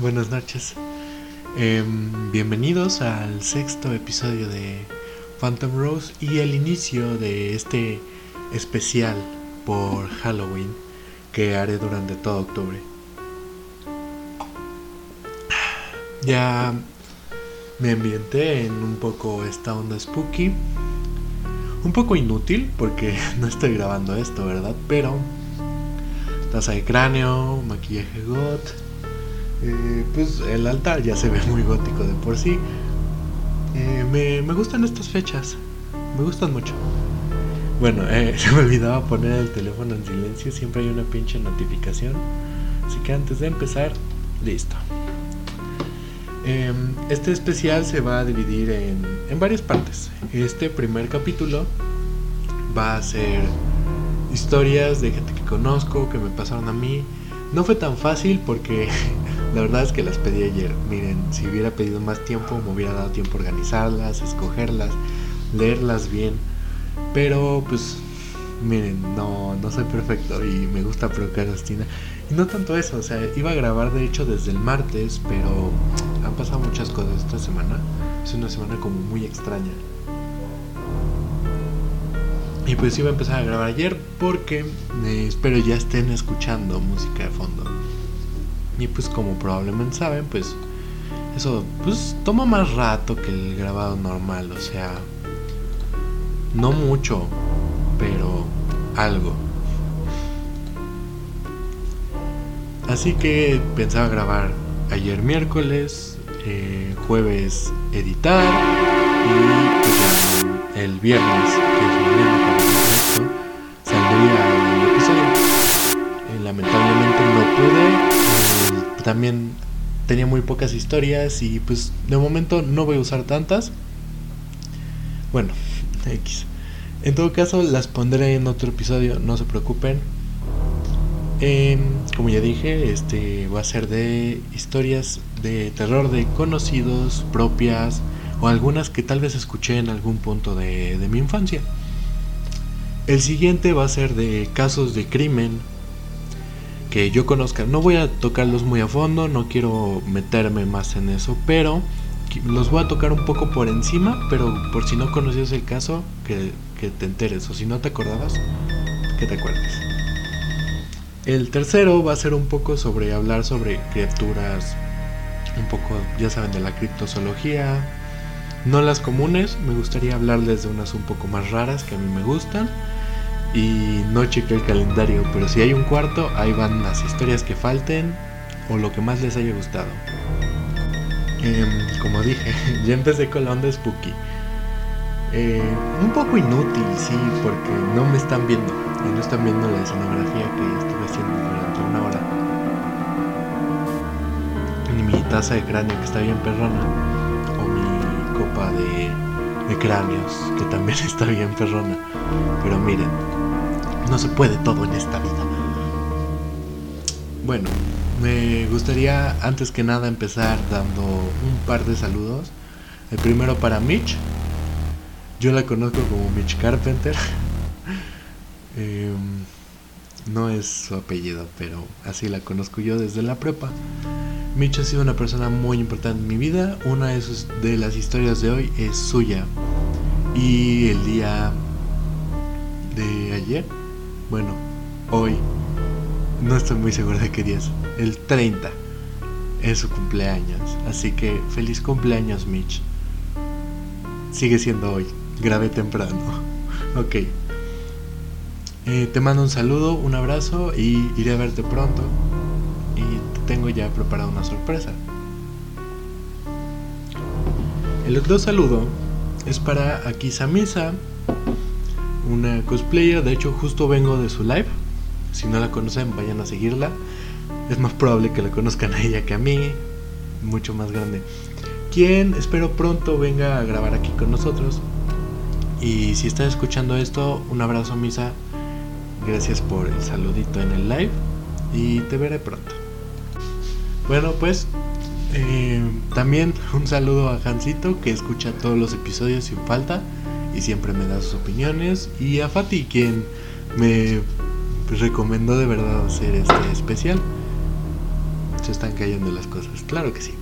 buenas noches. Em, bienvenidos al sexto episodio de Phantom Rose y el inicio de este especial por Halloween que haré durante todo octubre. Ya me ambienté en un poco esta onda spooky. Un poco inútil porque no estoy grabando esto, ¿verdad? Pero taza de cráneo, maquillaje got. Eh, pues el altar ya se ve muy gótico de por sí. Eh, me, me, gustan estas fechas, me gustan mucho. Bueno, eh, se me olvidaba poner el teléfono en silencio, siempre hay una pinche notificación. Así que antes de empezar, listo. Em, este especial se va a dividir en, en varias partes. Este primer capítulo va a ser historias de gente que conozco, que me pasaron a mí. No fue tan fácil porque la verdad es que las pedí ayer. Miren, si hubiera pedido más tiempo, me hubiera dado tiempo a organizarlas, escogerlas, leerlas bien. Pero pues, miren, no, no soy perfecto y me gusta procrastinar. Y no tanto eso, o sea, iba a grabar de hecho desde el martes, pero han pasado muchas cosas esta semana. Es una semana como muy extraña. Y pues iba a empezar a grabar ayer porque eh, espero ya estén escuchando música de fondo. Y pues como probablemente saben, pues eso pues toma más rato que el grabado normal, o sea, no mucho, pero algo. Así que pensaba grabar ayer miércoles, eh, jueves editar y pues ya el viernes, que es mañana saldría también tenía muy pocas historias y pues de momento no voy a usar tantas. Bueno, X. En todo caso, las pondré en otro episodio, no se preocupen. Eh, como ya dije, este va a ser de historias de terror de conocidos, propias o algunas que tal vez escuché en algún punto de mi infancia. El siguiente va a ser de casos de crimen que yo conozca. No voy a tocarlos muy a fondo, no quiero meterme más en eso, pero los voy a tocar un poco por encima, pero por si no conocías el caso, que, que te enteres, o si no te acordabas, que te acuerdes. El tercero va a ser un poco sobre hablar sobre criaturas, un poco, ya saben, de la criptozoología, no las comunes, me gustaría hablarles de unas un poco más raras que a mí me gustan. Y no chequé el calendario, pero si hay un cuarto, ahí van las historias que falten o lo que más les haya gustado. Eh, como dije, ya empecé con la onda spooky. Eh, un poco inútil, sí, porque no me están viendo y no están viendo la escenografía que estuve haciendo durante una hora. Ni mi taza de cráneo que está bien perrona, o mi copa de cráneos que también está bien perrona. Pero miren, no se puede todo en esta vida. Bueno, me gustaría antes que nada empezar dando un par de saludos. El primero para Mitch. Yo la conozco como Mitch Carpenter. eh, no es su apellido, pero así la conozco yo desde la prepa. Mitch ha sido una persona muy importante en mi vida. Una de, sus, de las historias de hoy es suya. Y el día de ayer, bueno, hoy, no estoy muy seguro de qué día es, el 30 es su cumpleaños. Así que feliz cumpleaños, Mitch. Sigue siendo hoy, grabé temprano. ok. Eh, te mando un saludo, un abrazo y iré a verte pronto. Y te tengo ya preparado una sorpresa. El otro saludo es para Akisa Misa, una cosplayer. De hecho, justo vengo de su live. Si no la conocen, vayan a seguirla. Es más probable que la conozcan a ella que a mí. Mucho más grande. Quien espero pronto venga a grabar aquí con nosotros. Y si estás escuchando esto, un abrazo, Misa. Gracias por el saludito en el live. Y te veré pronto. Bueno, pues eh, también un saludo a Hansito que escucha todos los episodios sin falta y siempre me da sus opiniones. Y a Fati quien me recomendó de verdad hacer este especial. se están cayendo las cosas, claro que sí.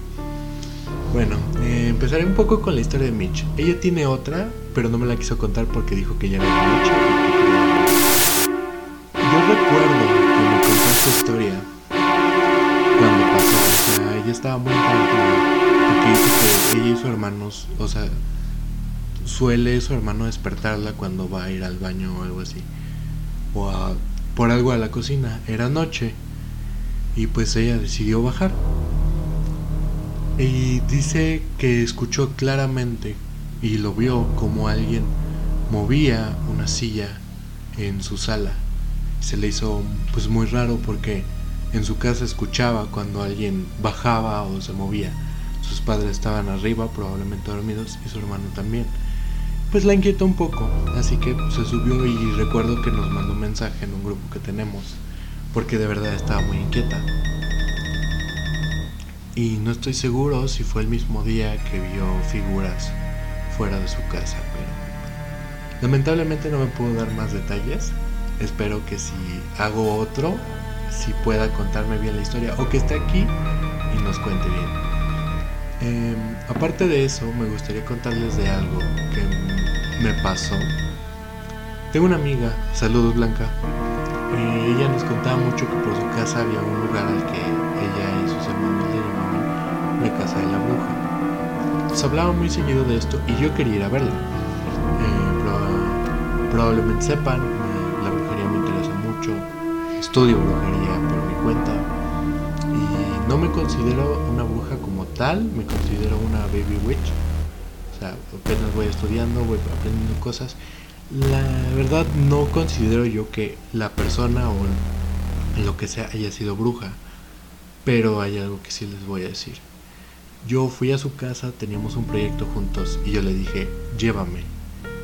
Bueno, eh, empezaré un poco con la historia de Mitch. Ella tiene otra, pero no me la quiso contar porque dijo que ya era de noche. Yo recuerdo que me contó esta historia cuando pasó, o sea, ella estaba muy tranquila porque dice que ella y sus hermanos, o sea, suele su hermano despertarla cuando va a ir al baño o algo así, o por algo a la cocina. Era noche y pues ella decidió bajar. Y dice que escuchó claramente y lo vio como alguien movía una silla en su sala. Se le hizo pues muy raro porque en su casa escuchaba cuando alguien bajaba o se movía. Sus padres estaban arriba, probablemente dormidos, y su hermano también. Pues la inquietó un poco, así que se subió y recuerdo que nos mandó un mensaje en un grupo que tenemos, porque de verdad estaba muy inquieta y no estoy seguro si fue el mismo día que vio figuras fuera de su casa, pero lamentablemente no me puedo dar más detalles. Espero que si hago otro, si pueda contarme bien la historia o que esté aquí y nos cuente bien. Em, aparte de eso, me gustaría contarles de algo me pasó. Tengo una amiga, saludos Blanca. Eh, ella nos contaba mucho que por su casa había un lugar al que ella y sus hermanos la casa de la bruja. Se hablaba muy seguido de esto y yo quería ir a verla. Eh, probablemente sepan, la brujería me interesa mucho, estudio brujería por mi cuenta y no me considero una bruja como tal, me considero una baby witch. O sea, apenas voy estudiando, voy aprendiendo cosas. La verdad no considero yo que la persona o lo que sea haya sido bruja, pero hay algo que sí les voy a decir. Yo fui a su casa, teníamos un proyecto juntos y yo le dije, llévame.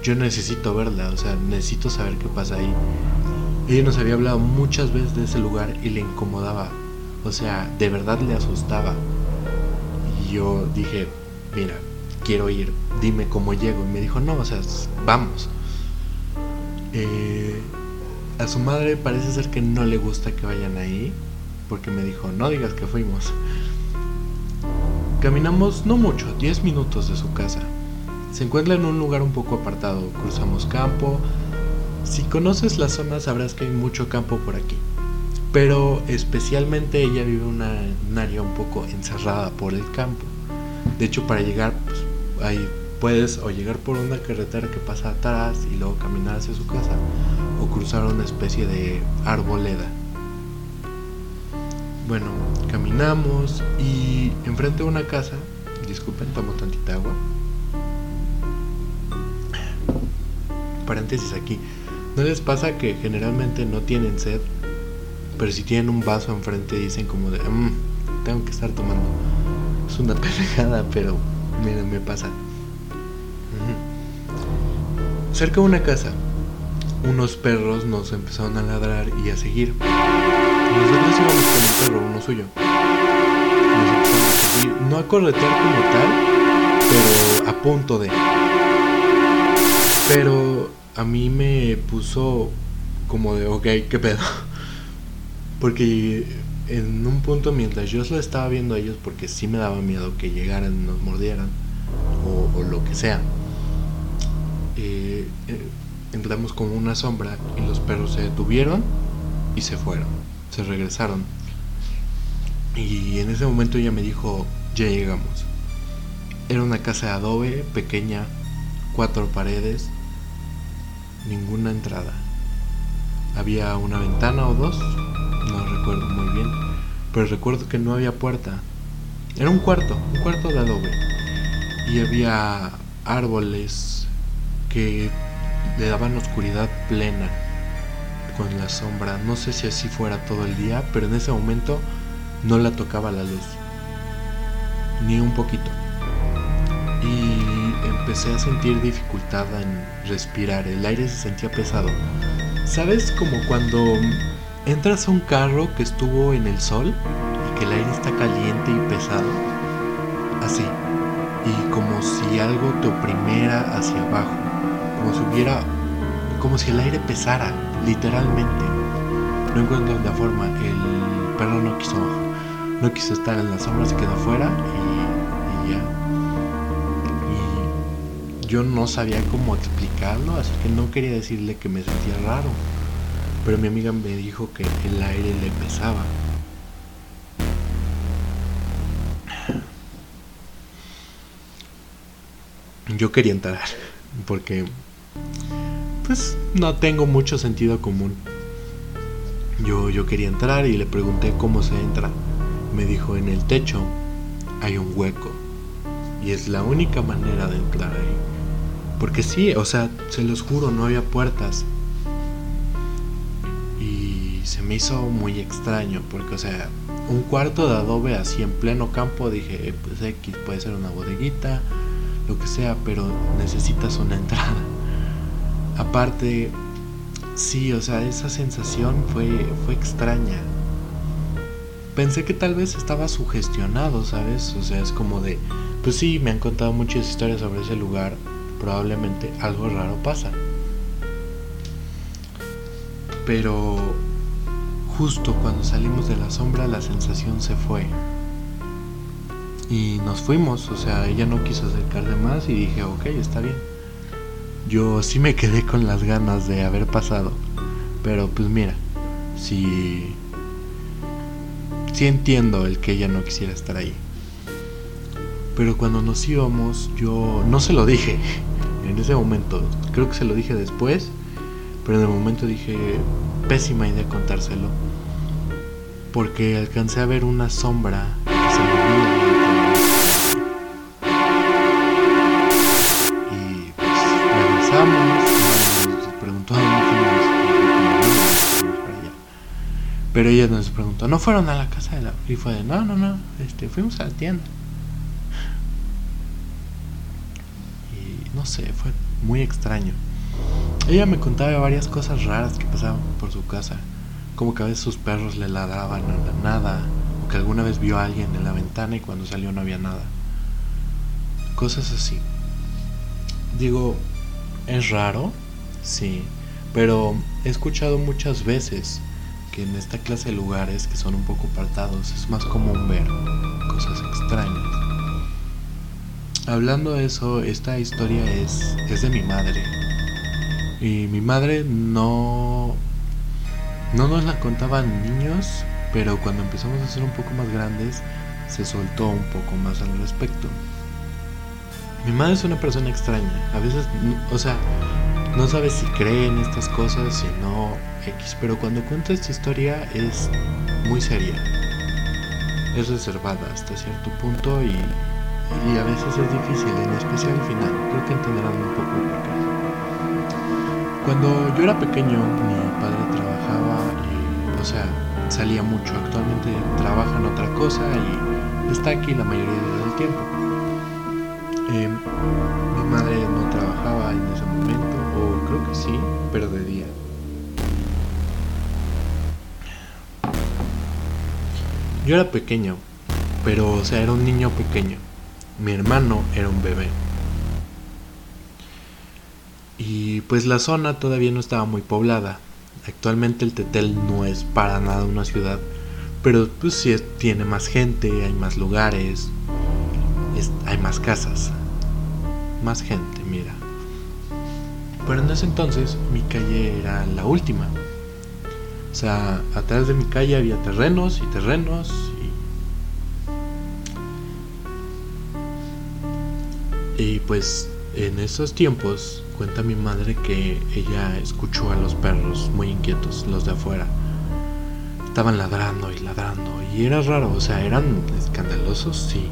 Yo necesito verla, o sea, necesito saber qué pasa ahí. Ella nos había hablado muchas veces de ese lugar y le incomodaba. O sea, de verdad le asustaba. Y yo dije, mira, quiero ir, dime cómo llego. Y me dijo, no, o sea, vamos. Eh, a su madre parece ser que no le gusta que vayan ahí, porque me dijo, no digas que fuimos. Caminamos no mucho, 10 minutos de su casa. Se encuentra en un lugar un poco apartado, cruzamos campo. Si conoces la zona sabrás que hay mucho campo por aquí. Pero especialmente ella vive en una, área un poco encerrada por el campo. De hecho, para llegar, pues, ahí puedes o llegar por una carretera que pasa atrás y luego caminar hacia su casa, o cruzar una especie de arboleda. Bueno, caminamos y enfrente de una casa, disculpen, tomo tantita agua. Paréntesis aquí. ¿No les pasa que generalmente no tienen sed, pero si tienen un vaso enfrente dicen como de, mmm, tengo que estar tomando? Es una pendejada, pero miren, me pasa. Cerca de una casa, unos perros nos empezaron a ladrar y a seguir. Nosotros íbamos con un perro, uno suyo. no a corretear como tal, pero a punto de. Pero a mí me puso como de, ok, ¿qué pedo? Porque en un punto mientras yo lo estaba viendo a ellos, porque sí me daba miedo que llegaran y nos mordieran, o, lo que sea, eh, eh, entramos como una sombra y los perros se detuvieron y se fueron se regresaron. Y en ese momento ella me dijo, ya llegamos. Era una casa de adobe, pequeña, cuatro paredes, ninguna entrada. Había una ventana o dos, no recuerdo pero recuerdo que no había puerta. Era un cuarto, un cuarto de adobe. Y había árboles que le daban oscuridad plena con la sombra. No sé si así fuera todo el día, pero en ese momento no la tocaba la luz. Ni un poquito. Y empecé a sentir dificultad en respirar. El aire se sentía pesado. ¿Sabes como cuando entras a un carro que estuvo en el sol y que el aire está caliente y pesado? Así. Y como si algo te oprimiera hacia abajo. Como si hubiera... Como si el aire pesara literalmente. No encuentro la forma, el perro no quiso, no quiso estar en la sombra, se quedó afuera y, ya. Y yo no sabía cómo explicarlo, así que no quería decirle que me sentía raro. Pero mi amiga me dijo que el aire le pesaba. Yo quería entrar porque pues no tengo mucho sentido común. Yo, yo quería entrar y le pregunté cómo se entra. Me dijo, en el techo hay un hueco. Y es la única manera de entrar ahí. Porque sí, o sea, se los juro, no había puertas. Se me hizo muy extraño, porque, o sea, un cuarto de adobe así en pleno campo, dije, eh, pues X puede ser una bodeguita, lo que sea, pero necesitas una entrada. Aparte, sí, o sea, esa sensación fue, fue extraña. Pensé que tal vez estaba sugestionado, ¿sabes? O sea, es como de, pues sí, me han contado muchas historias sobre ese lugar, probablemente algo raro pasa. Pero justo cuando salimos de la sombra la sensación se fue. Y nos fuimos, o sea, ella no quiso acercarse más y dije, ok, está bien. Yo sí me quedé con las ganas de haber pasado. Pero pues mira, si... Sí entiendo el que ella no quisiera estar ahí. Pero cuando nos íbamos, yo no se lo dije en ese momento. Creo que se lo dije después. Pero en el momento dije, pésima idea contárselo. Porque alcancé a ver una sombra que se movía Pero ella nos preguntó, ¿no fueron a la casa de la... Y fue de, no, no, no, este, fuimos a la tienda. Y no sé, fue muy extraño. Ella me contaba varias cosas raras que pasaban por su casa. Como que a veces sus perros le ladraban a la nada. O que alguna vez vio a alguien en la ventana y cuando salió no había nada. Cosas así. Digo, es raro, sí. Pero he escuchado muchas veces que en esta clase de lugares que son un poco apartados es más común ver cosas extrañas. Hablando de eso, esta historia es, es de mi madre. Y mi madre no, no nos la contaban niños, pero cuando empezamos a ser un poco más grandes, se soltó un poco más al respecto. Mi madre es una persona extraña. A veces, o sea, no sabes si cree en estas cosas, si no X, pero cuando cuenta esta historia es muy seria. Es reservada hasta cierto punto y, y a veces es difícil, en especial al final. Creo que entenderán un poco por qué. Cuando yo era pequeño, mi padre trabajaba y, o sea, salía mucho. Actualmente trabaja en otra cosa y está aquí la mayoría del tiempo. Eh, mi madre no trabajaba en ese momento, o creo que sí, pero de día. Yo era pequeño, pero o sea, era un niño pequeño. Mi hermano era un bebé. Y pues la zona todavía no estaba muy poblada. Actualmente el Tetel no es para nada una ciudad, pero pues sí tiene más gente, hay más lugares, hay más casas, más gente, mira. Pero en ese entonces mi calle era la última. O sea, atrás de mi calle había terrenos y terrenos y... Y pues en esos tiempos cuenta mi madre que ella escuchó a los perros muy inquietos, los de afuera. Estaban ladrando y ladrando y era raro, o sea, eran escandalosos, sí,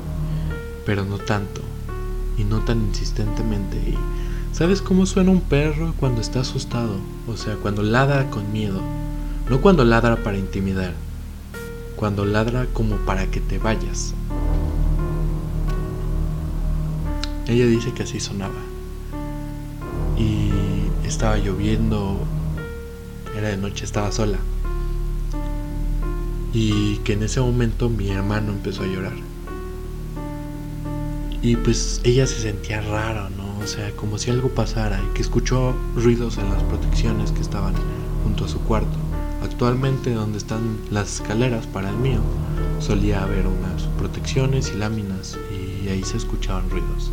pero no tanto y no tan insistentemente. Y ¿Sabes cómo suena un perro cuando está asustado? O sea, cuando ladra con miedo. No cuando ladra para intimidar, cuando ladra como para que te vayas. Ella dice que así sonaba. Y estaba lloviendo, era de noche, estaba sola. Y que en ese momento mi hermano empezó a llorar. Y pues ella se sentía raro, ¿no? O sea, como si algo pasara y que escuchó ruidos en las protecciones que estaban junto a su cuarto Actualmente donde están las escaleras para el mío, solía haber unas protecciones y láminas y ahí se escuchaban ruidos.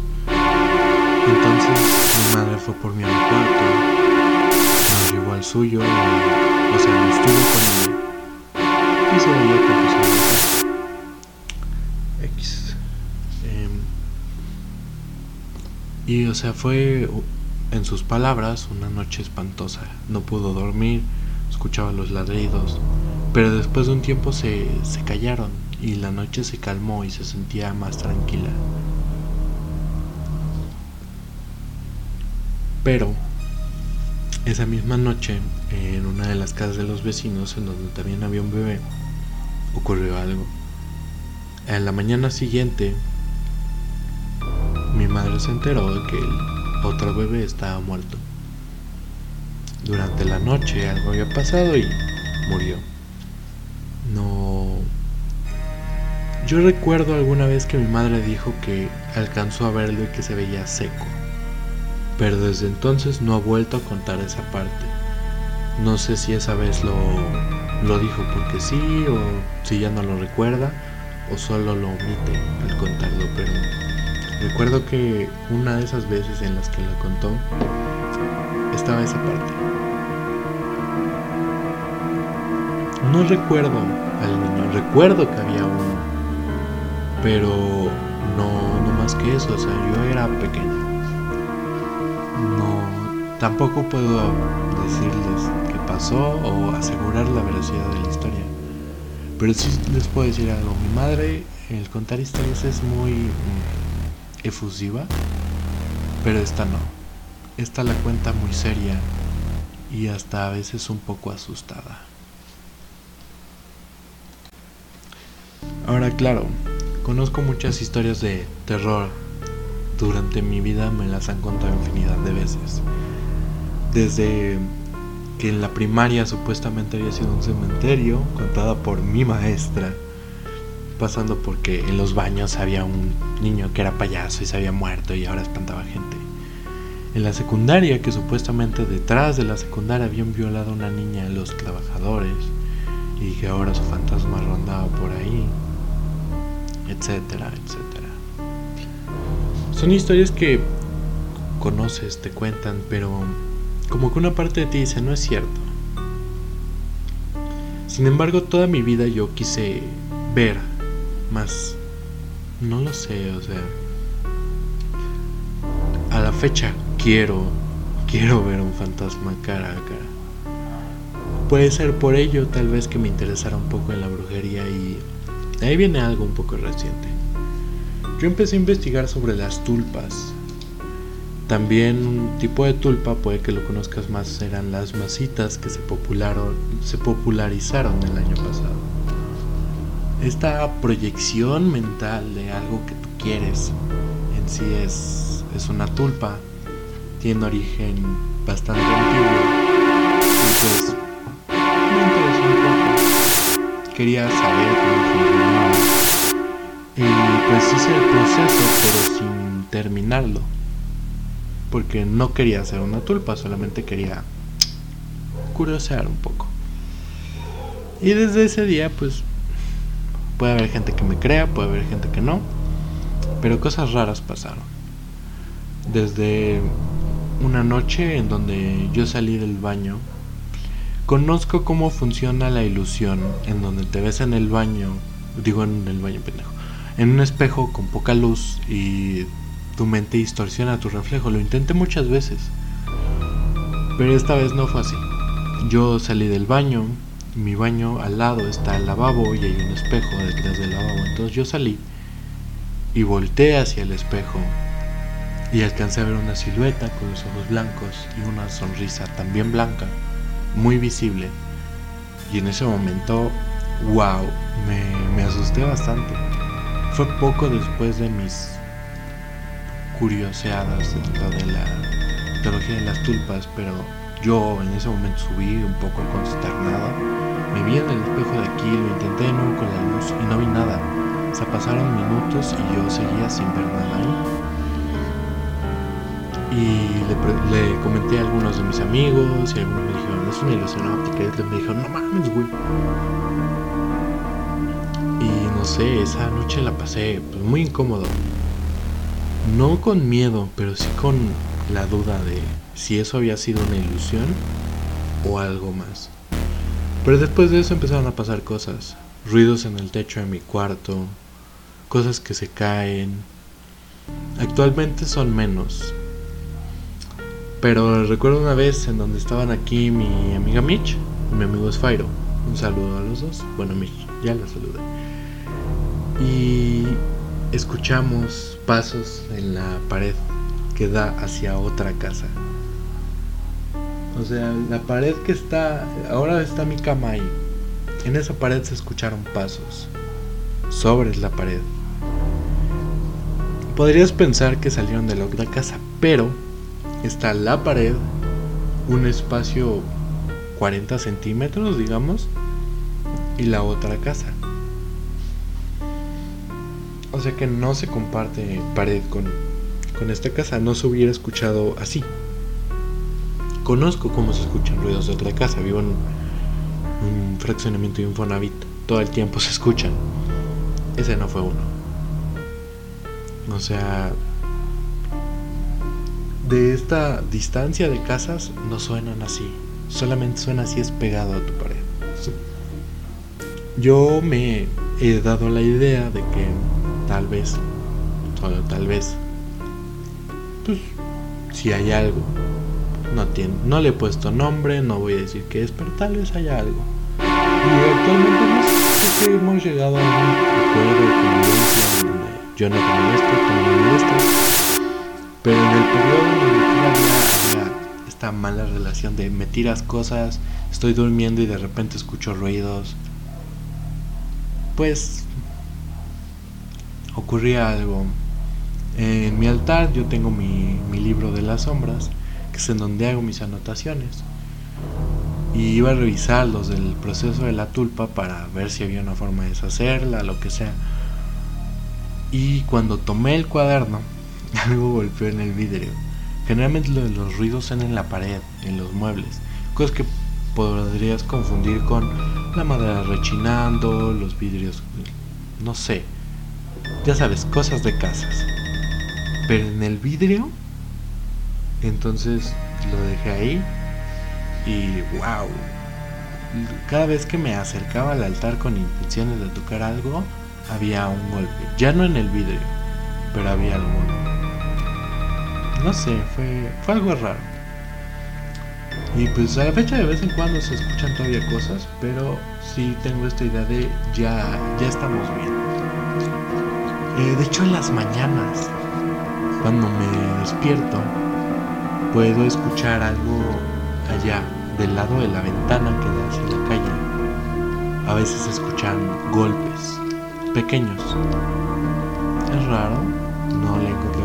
Entonces mi madre fue por mí al cuarto, nos llevó al suyo, o sea, estuvo con él y se veía que X. Em, y o sea, fue en sus palabras una noche espantosa. No pudo dormir, escuchaba los ladridos, pero después de un tiempo se, se callaron y la noche se calmó y se sentía más tranquila. Pero esa misma noche, en una de las casas de los vecinos, en donde también había un bebé, ocurrió algo. En la mañana siguiente, mi madre se enteró de que el otro bebé estaba muerto. Durante la noche algo había pasado y murió. No... Yo recuerdo alguna vez que mi madre dijo que alcanzó a verlo y que se veía seco pero desde entonces no ha vuelto a contar esa parte. No sé si esa vez lo, lo dijo porque sí o si ya no lo recuerda o solo lo omite al contarlo, pero recuerdo que una de esas veces en las que lo contó estaba esa parte. No recuerdo al niño, recuerdo que había uno, pero no, no más que eso, o sea, yo era pequeño tampoco puedo decirles qué pasó o asegurar la veracidad de la historia. Pero sí les puedo decir algo. Mi madre, el contar historias es muy mm, efusiva, pero esta no. Esta la cuenta muy seria y hasta a veces un poco asustada. Ahora, claro, conozco muchas historias de terror durante mi vida me las han contado infinidad de veces. Desde que en la primaria supuestamente había sido un cementerio, contada por mi maestra, pasando porque en los baños había un niño que era payaso y se había muerto y ahora espantaba gente. En la secundaria, que supuestamente detrás de la secundaria habían violado a una niña a los trabajadores y que ahora su fantasma rondaba por ahí, etcétera, etcétera. Son historias que conoces, te cuentan, pero como que una parte de ti dice, no es cierto. Sin embargo, toda mi vida yo quise ver más. No lo sé, o sea. A la fecha quiero, quiero ver un fantasma cara a cara. Puede ser por ello tal vez que me interesara un poco en la brujería y ahí viene algo un poco reciente. Yo empecé a investigar sobre las tulpas. También un tipo de tulpa, puede que lo conozcas más, eran las masitas que se, se popularizaron el año pasado. Esta proyección mental de algo que tú quieres en sí es, es una tulpa. Tiene origen bastante antiguo. Pues me interesó un poco. Quería saber cómo funcionaba y pues hice el proceso, pero sin terminarlo. Porque no quería hacer una tulpa, solamente quería curiosear un poco. Y desde ese día, pues, puede haber gente que me crea, puede haber gente que no. Pero cosas raras pasaron. Desde una noche en donde yo salí del baño, conozco cómo funciona la ilusión, en donde te ves en el baño, digo en el baño pendejo, en un espejo con poca luz y tu mente distorsiona tu reflejo. Lo intenté muchas veces, pero esta vez no fue así. Yo salí del baño, mi baño al lado está el lavabo y hay un espejo detrás del lavabo. Entonces yo salí y volteé hacia el espejo y alcancé a ver una silueta con los ojos blancos y una sonrisa también blanca, muy visible. Y en ese momento, wow, me, me asusté bastante. Fue poco después de mis curioseadas dentro de la teología de las tulpas, pero yo en ese momento subí un poco consternado. Me vi en el espejo de aquí, lo intenté de nuevo con la luz y no vi nada. Se pasaron minutos y yo seguía sin ver nada ahí. Y le, comenté a algunos de mis amigos y algunos me dijeron, es una ilusión óptica. Y otros me dijeron, no mames, güey. Y no sé, esa noche la pasé pues, muy incómodo. No con miedo, pero sí con la duda de si eso había sido una ilusión o algo más. Pero después de eso empezaron a pasar cosas. Ruidos en el techo de mi cuarto, cosas que se caen. Actualmente son menos. Pero recuerdo una vez en donde estaban aquí mi amiga Mitch y mi amigo Spyro. Un saludo a los dos. Bueno, Mitch, ya la saludé. Y escuchamos pasos en la pared que da hacia otra casa. O sea, la pared que está, ahora está mi cama ahí. En esa pared se escucharon pasos. Sobre la pared. Podrías pensar que salieron de la otra casa, pero está la pared, un espacio 40 centímetros, digamos, y la otra casa. O sea que no se comparte pared con, con esta casa, no se hubiera escuchado así. Conozco cómo se escuchan ruidos de otra casa, vivo en un fraccionamiento de Infonavit, todo el tiempo se escuchan. Ese no fue uno. O sea, de esta distancia de casas no suenan así, solamente suena así es pegado a tu pared. Yo me he dado la idea de que tal vez, solo tal vez, pues si hay algo no, tiene, no le he puesto nombre, no voy a decir qué es, pero tal vez haya algo. Y actualmente no sé si hemos llegado a un acuerdo de convivencia donde yo no te molesto, tú no me. Pero en el periodo donde todavía había esta mala relación de me tiras cosas, estoy durmiendo y de repente escucho ruidos, pues ocurría algo. En mi altar yo tengo mi, mi libro de las sombras en donde hago mis anotaciones. Y iba a revisar los del proceso de la tulpa para ver si había una forma de deshacerla, lo que sea. Y cuando tomé el cuaderno, algo golpeó en el vidrio. Generalmente los ruidos son en la pared, en los muebles. Cosas que podrías confundir con la madera rechinando, los vidrios, no sé. Ya sabes, cosas de casas. Pero en el vidrio entonces lo dejé ahí y wow. Cada vez que me acercaba al altar con intenciones de tocar algo, había un golpe. Ya no en el vidrio, pero había alguno. No sé, fue, fue algo raro. Y pues a la fecha de vez en cuando se escuchan todavía cosas, pero sí tengo esta idea de ya, ya estamos bien. Eh, de hecho en las mañanas, cuando me despierto, puedo escuchar algo allá, del lado de la ventana que da hacia la calle. A veces escuchan golpes pequeños. Es raro, no le encontré.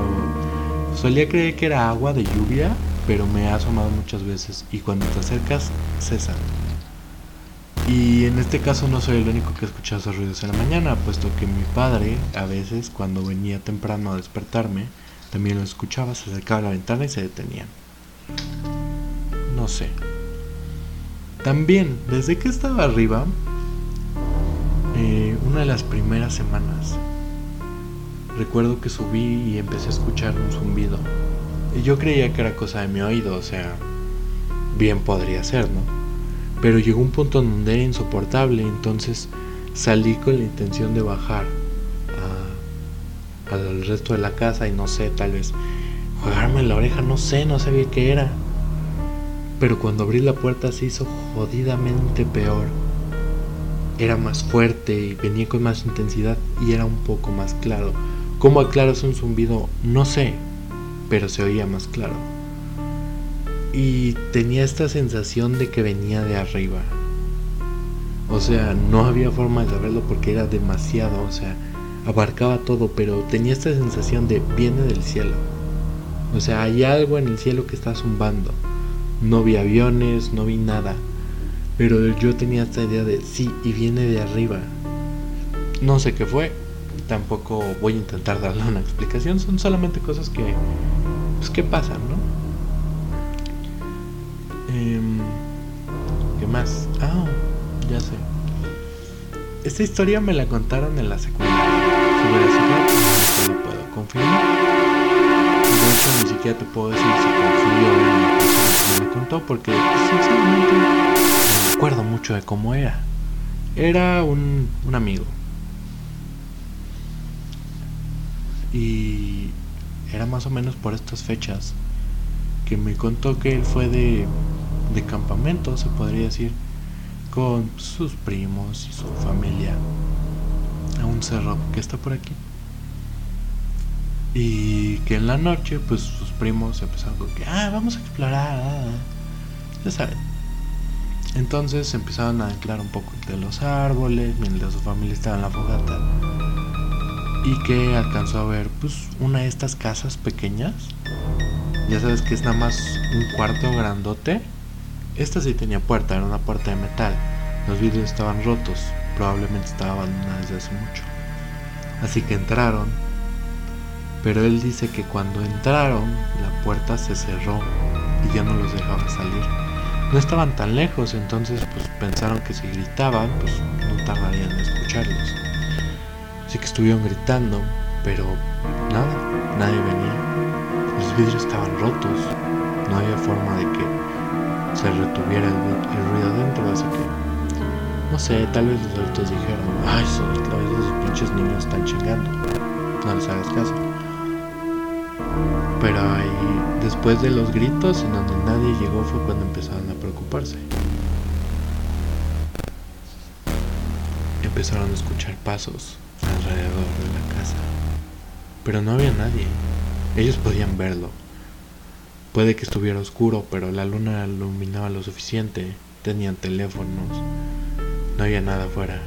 Solía creer que era agua de lluvia, pero me ha asomado muchas veces y cuando te acercas cesan. Y en este caso no soy el único que escucha esos ruidos en la mañana, puesto que mi padre a veces cuando venía temprano a despertarme también lo escuchaba, se acercaba a la ventana y se detenían. No sé. También, desde que estaba arriba, eh, una de las primeras semanas, recuerdo que subí y empecé a escuchar un zumbido. Y yo creía que era cosa de mi oído, o sea, bien podría ser, ¿no? Pero llegó un punto donde era insoportable, entonces salí con la intención de bajar al resto de la casa y no sé, tal vez jugarme en la oreja, no sé, no sabía qué era. Pero cuando abrí la puerta se hizo jodidamente peor. Era más fuerte y venía con más intensidad y era un poco más claro. ¿Cómo aclaras un zumbido? No sé, pero se oía más claro. Y tenía esta sensación de que venía de arriba. O sea, no había forma de saberlo porque era demasiado, o sea, abarcaba todo, pero tenía esta sensación de viene del cielo. O sea, hay algo en el cielo que está zumbando. No vi aviones, no vi nada. Pero yo tenía esta idea de sí, y viene de arriba. No sé qué fue. Tampoco voy a intentar darle una explicación. Son solamente cosas que, pues, que pasan, ¿no? Ah, ya sé. Esta historia me la contaron en la secundaria. Su veracidad no puedo confirmar. De hecho, ni siquiera te puedo decir si confío en la persona que me contó, porque sinceramente no me acuerdo mucho de cómo era. Era un, un amigo. Y era más o menos por estas fechas que me contó que él fue de, de campamento, se podría decir, con sus primos y su familia a un cerro que está por aquí. Y que en la noche, pues sus primos empezaron con que, ah, vamos a explorar, ah, ah". ya saben. Entonces empezaron a anclar un poco de los árboles, mientras su familia estaba en la fogata. Y que alcanzó a ver, pues, una de estas casas pequeñas ya sabes que es nada más un cuarto grandote. Esta sí tenía puerta, era una puerta de metal. Los vidrios estaban rotos, probablemente estaba abandonada desde hace mucho. Así que entraron. Pero él dice que cuando entraron, la puerta se cerró y ya no los dejaba salir. No estaban tan lejos, entonces pues pensaron que si gritaban, pues no tardarían en escucharlos. Así que estuvieron gritando, pero nada, nadie venía. Los vidrios estaban rotos. No había forma de que se retuviera el, ruido adentro, así que no sé, tal vez los adultos dijeron, ay, vez esos pinches niños están chingando. No les hagas caso. Pero ahí, después de los gritos en donde nadie llegó fue cuando empezaron a preocuparse. Empezaron a escuchar pasos alrededor de la casa. Pero no había nadie. Ellos podían verlo. Puede que estuviera oscuro, pero la luna iluminaba lo suficiente. Tenían teléfonos. No había nada afuera.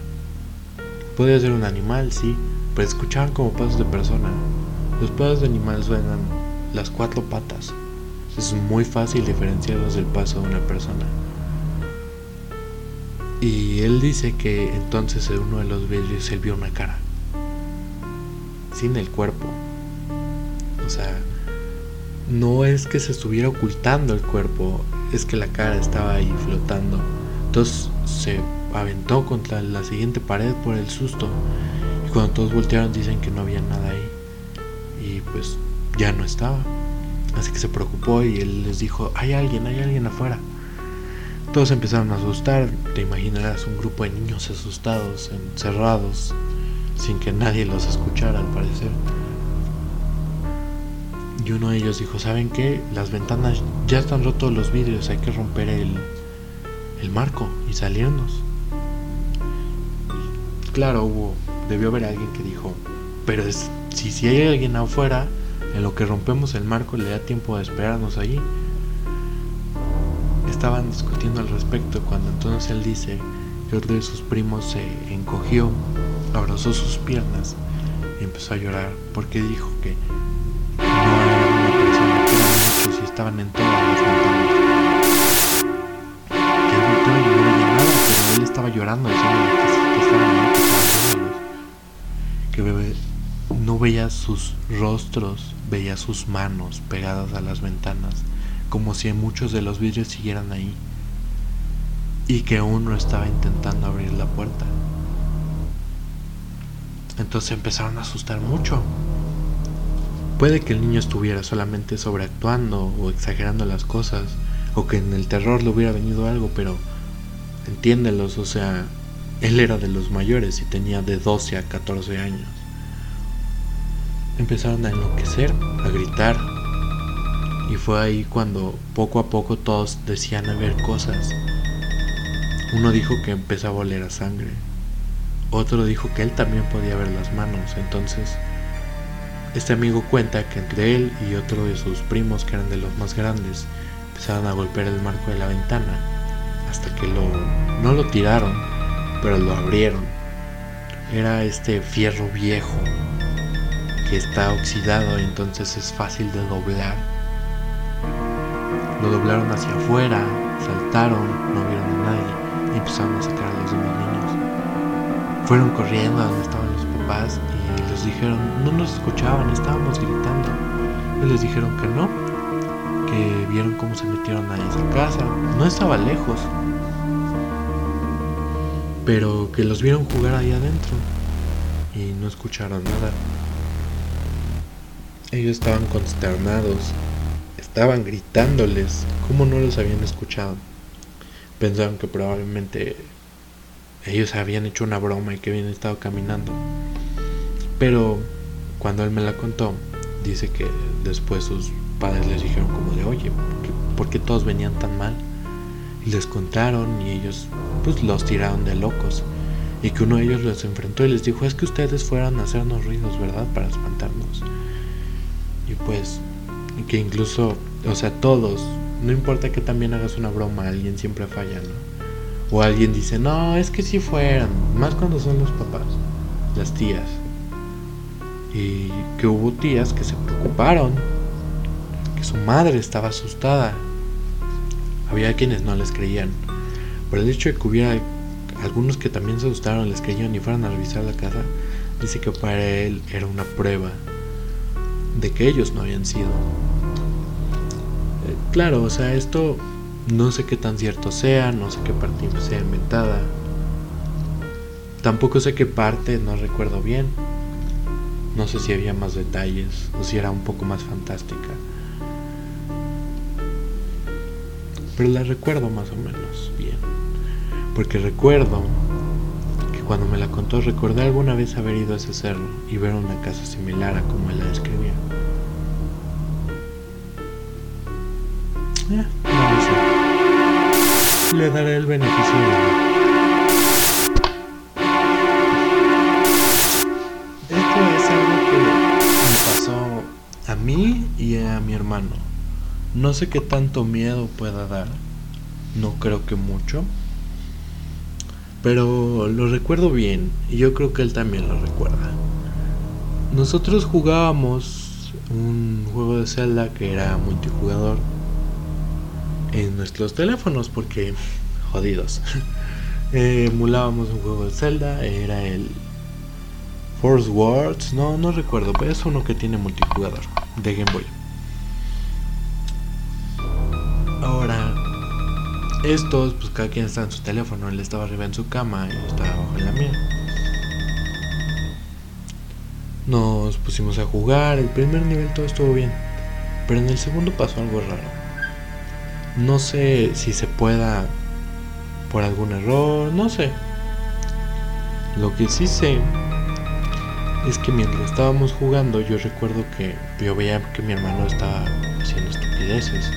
Podía ser un animal, sí, pero escuchaban como pasos de persona. Los pasos de animal suenan las cuatro patas. Es muy fácil diferenciarlos del paso de una persona. Y él dice que entonces en uno de los vidrios él vio una cara. Sin el cuerpo. O sea, no es que se estuviera ocultando el cuerpo, es que la cara estaba ahí flotando. Entonces se aventó contra la siguiente pared por el susto. Y cuando todos voltearon dicen que no había nada ahí. Y pues ya no estaba. Así que se preocupó y él les dijo, hay alguien, hay alguien afuera. Todos empezaron a asustar, te imaginarás un grupo de niños asustados, encerrados, sin que nadie los escuchara al parecer. Y uno de ellos dijo, ¿saben qué? Las ventanas ya están rotos los vidrios, hay que romper el, el marco y salirnos. claro, hubo, debió haber alguien que dijo, pero es, si, si hay alguien afuera, en lo que rompemos el marco le da tiempo de esperarnos allí. Estaban discutiendo al respecto cuando entonces él dice que otro de sus primos se encogió, abrazó sus piernas y empezó a llorar porque dijo que estaban en todas las ventanas. Que él volteó y no veía nada, pero él estaba llorando diciendo que, que estaban que Que no veía sus rostros, veía sus manos pegadas a las ventanas, como si muchos de los vidrios siguieran ahí. Y que uno estaba intentando abrir la puerta. Entonces empezaron a asustar mucho. Puede que el niño estuviera solamente sobreactuando o exagerando las cosas, o que en el terror le hubiera venido algo, pero entiéndelos, o sea, él era de los mayores y tenía de 12 a 14 años. Empezaron a enloquecer, a gritar, y fue ahí cuando poco a poco todos decían ver cosas. Uno dijo que empezaba a oler a sangre, otro dijo que él también podía ver las manos, entonces este amigo cuenta que entre él y otro de sus primos, que eran de los más grandes, empezaron a golpear el marco de la ventana hasta que lo no lo tiraron, pero lo abrieron. Era este fierro viejo que está oxidado entonces es fácil de doblar. Lo doblaron hacia afuera, saltaron, no vieron a nadie y empezaron a sacar a los demás niños. Fueron corriendo a donde estaban los papás dijeron, no nos escuchaban, estábamos gritando. Y les dijeron que no, que vieron cómo se metieron a esa casa. No estaba lejos. pero que los vieron jugar ahí adentro y no escucharon nada. Ellos estaban consternados, estaban gritándoles, como no los habían escuchado. Pensaron que probablemente ellos habían hecho una broma y que habían estado caminando. Pero cuando él me la contó, dice que después sus padres les dijeron como de, oye, ¿por qué todos venían tan mal? Y les contaron y ellos pues los tiraron de locos. Y que uno de ellos los enfrentó y les dijo, es que ustedes fueran a hacernos ruidos, ¿verdad? Para espantarnos. Y pues, que incluso, o sea, todos, no importa que también hagas una broma, alguien siempre falla, ¿no? O alguien dice, no, es que si fueran, más cuando son los papás, las tías. Y que hubo tías que se preocuparon, que su madre estaba asustada. Había quienes no les creían. Por el hecho de que hubiera algunos que también se asustaron, les creían y fueron a revisar la casa, dice que para él era una prueba de que ellos no habían sido. Eh, claro, o sea, esto no sé qué tan cierto sea, no sé qué parte sea inventada. Tampoco sé qué parte, no recuerdo bien. No sé si había más detalles o si era un poco más fantástica. Pero la recuerdo más o menos bien. Porque recuerdo que cuando me la contó recordé alguna vez haber ido a ese cerro y ver una casa similar a como él la describía. Eh, no lo sé. Le daré el beneficio de y a mi hermano. No sé qué tanto miedo pueda dar. No creo que mucho. Pero lo recuerdo bien y yo creo que él también lo recuerda. Nosotros jugábamos un juego de Zelda que era multijugador en nuestros teléfonos porque jodidos. emulábamos un juego de Zelda, era el Force Wars, no, no recuerdo, pero es uno que tiene multijugador de Game Boy. Ahora, estos, pues cada quien está en su teléfono, él estaba arriba en su cama y yo estaba abajo en la mía. Nos pusimos a jugar, el primer nivel todo estuvo bien, pero en el segundo pasó algo raro. No sé si se pueda por algún error, no sé. Lo que sí sé es que mientras estábamos jugando yo recuerdo que yo veía que mi hermano estaba haciendo estupideces.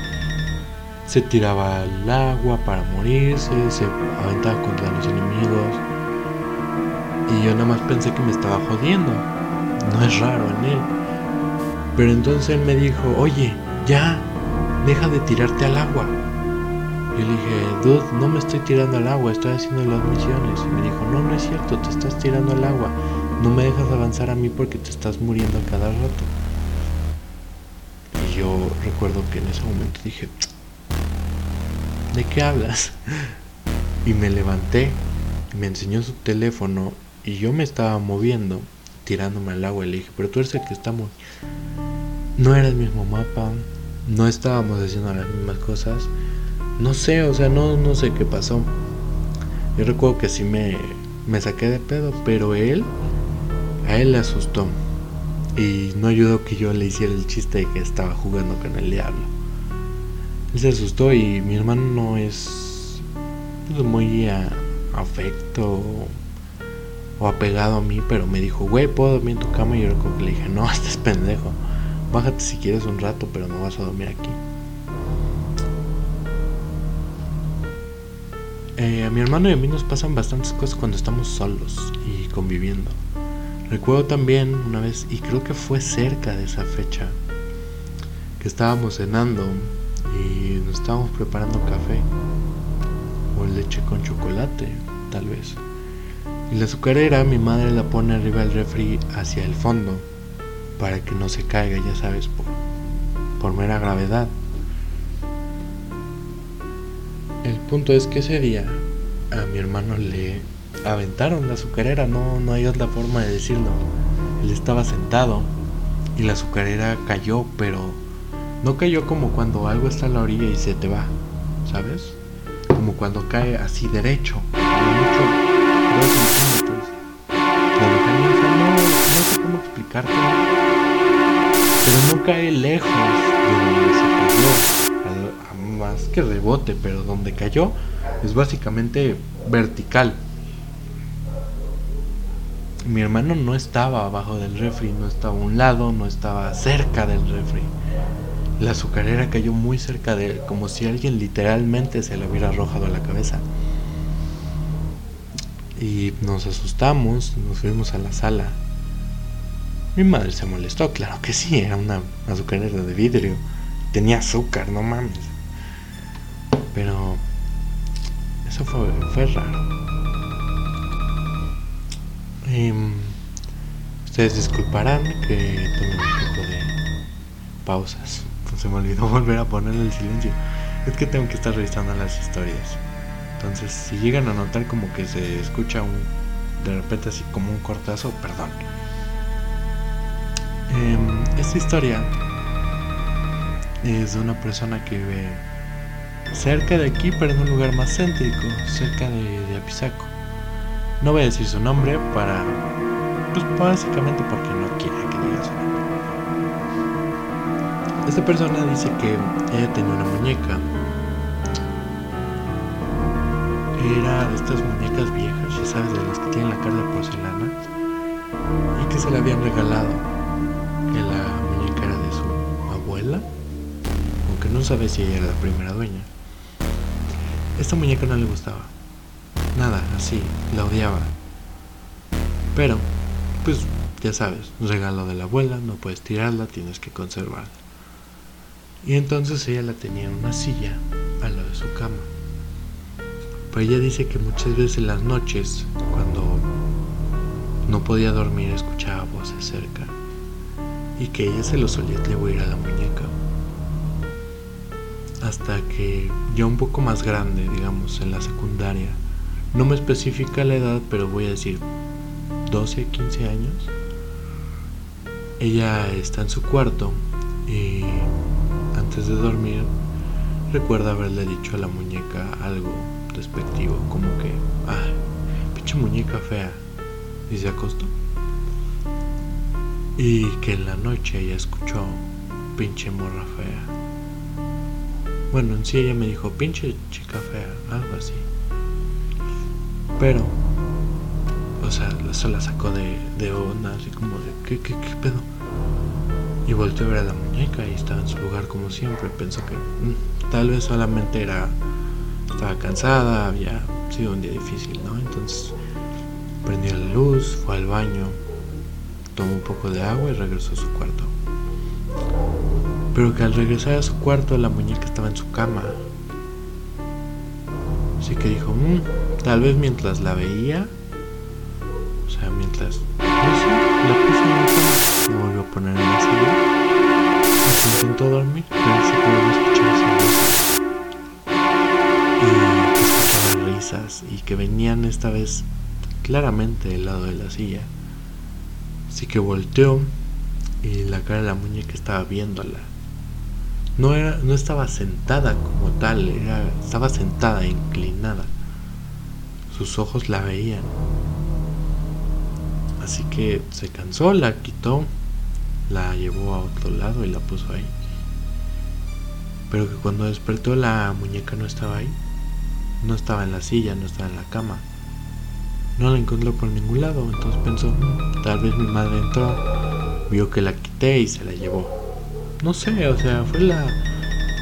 Se tiraba al agua para morirse, se aventaba contra los enemigos. Y yo nada más pensé que me estaba jodiendo. No es raro en él. Pero entonces él me dijo, oye, ya, deja de tirarte al agua. Yo le dije, dude, no me estoy tirando al agua, estoy haciendo las misiones. Y me dijo, no, no es cierto, te estás tirando al agua no me dejas avanzar a mí porque te estás muriendo cada rato. Y yo recuerdo que en ese momento dije, ¿de qué hablas? Y me levanté, me enseñó su teléfono y yo me estaba moviendo, tirándome al agua y le dije, pero tú eres el que estamos... No era el mismo mapa, no estábamos haciendo las mismas cosas. No sé, o sea, no, no sé qué pasó. Yo recuerdo que sí me, me saqué de pedo, pero él a él le asustó y no ayudó que yo le hiciera el chiste de que estaba jugando con el diablo. Él se asustó y mi hermano no es muy afecto o apegado a mí, pero me dijo, güey, ¿puedo dormir en tu cama? Y yo le dije, no, estás pendejo. Bájate si quieres un rato, pero no vas a dormir aquí. Eh, a mi hermano y a mí nos pasan bastantes cosas cuando estamos solos y conviviendo. Recuerdo también una vez, y creo que fue cerca de esa fecha, que estábamos cenando y nos estábamos preparando café o leche con chocolate, tal vez. Y la azucarera mi madre la pone arriba del refri hacia el fondo para que no se caiga, ya sabes, por, por mera gravedad. El punto es que ese día a mi hermano le aventaron la azucarera, no, no hay otra forma de decirlo. Él estaba sentado y la azucarera cayó, pero no cayó como cuando algo está en la orilla y se te va, ¿sabes? Como cuando cae así derecho, mucho dos centímetros no sé cómo explicarte. Pero no cae lejos de donde se cayó. Más que rebote, pero donde cayó es básicamente vertical. Mi hermano no estaba abajo del refri, no estaba a un lado, no estaba cerca del refri. La azucarera cayó muy cerca de él, como si alguien literalmente se le hubiera arrojado a la cabeza. Y nos asustamos, nos fuimos a la sala. Mi madre se molestó, claro que sí, era una azucarera de vidrio. Tenía azúcar, no mames. Pero eso fue, fue raro. Em, ustedes disculparán que tome un poco de pausas. Se me olvidó volver a poner el silencio. Es que tengo que estar revisando las historias. Entonces, si llegan a notar como que se escucha un de repente así como un cortazo, perdón. Em, esta historia es de una persona que vive cerca de aquí, pero en un lugar más céntrico, cerca de, de Apizaco. No voy a decir su nombre para, pues básicamente porque no quiere que diga su nombre. Esta persona dice que ella tenía una muñeca. Era de estas muñecas viejas, ya sabes, de las que tienen la cara de porcelana. Y que se le habían regalado. Que la muñeca era de su abuela. Aunque no sabe si ella era la primera dueña. Esta muñeca no le gustaba. Nada, así, la odiaba. Pero, pues ya sabes, regalo de la abuela, no puedes tirarla, tienes que conservarla. Y entonces ella la tenía en una silla al lado de su cama. Pues ella dice que muchas veces en las noches, cuando no podía dormir, escuchaba voces cerca. Y que ella se lo solía atribuir a la muñeca. Hasta que ya un poco más grande, digamos, en la secundaria, no me especifica la edad, pero voy a decir 12, 15 años, ella está en su cuarto y antes de dormir, recuerda haberle dicho a la muñeca algo despectivo, como que, ah, pinche muñeca fea, y se acostó. Y que en la noche ella escuchó, pinche morra fea. Bueno, en sí ella me dijo, pinche chica fea, algo así. Pero, o sea, eso la sacó de, de onda, así como de, ¿qué, qué, qué pedo? y volteó a ver a la muñeca y estaba en su lugar como siempre. Pensó que mm, tal vez solamente era estaba cansada, había sido un día difícil, ¿no? Entonces prendió la luz, fue al baño, tomó un poco de agua y regresó a su cuarto. Pero que al regresar a su cuarto la muñeca estaba en su cama. Así que dijo, mmm, tal vez mientras la veía, o sea, mientras la puse en la cama se volvió a poner en la silla se intentó dormir, pero se pudo escuchar esa y que risas y que venían esta vez claramente del lado de la silla. Así que volteó y la cara de la muñeca estaba viéndola. No, era, no estaba sentada como tal, estaba sentada, inclinada. Sus ojos la veían. Así que se cansó, la quitó la llevó a otro lado y la puso ahí. Pero que cuando despertó la muñeca no estaba ahí. No estaba en la silla, no estaba en la cama. No la encontró por ningún lado, entonces pensó, tal vez mi madre entró, vio que la quité y se la llevó. No sé, o sea, fue la...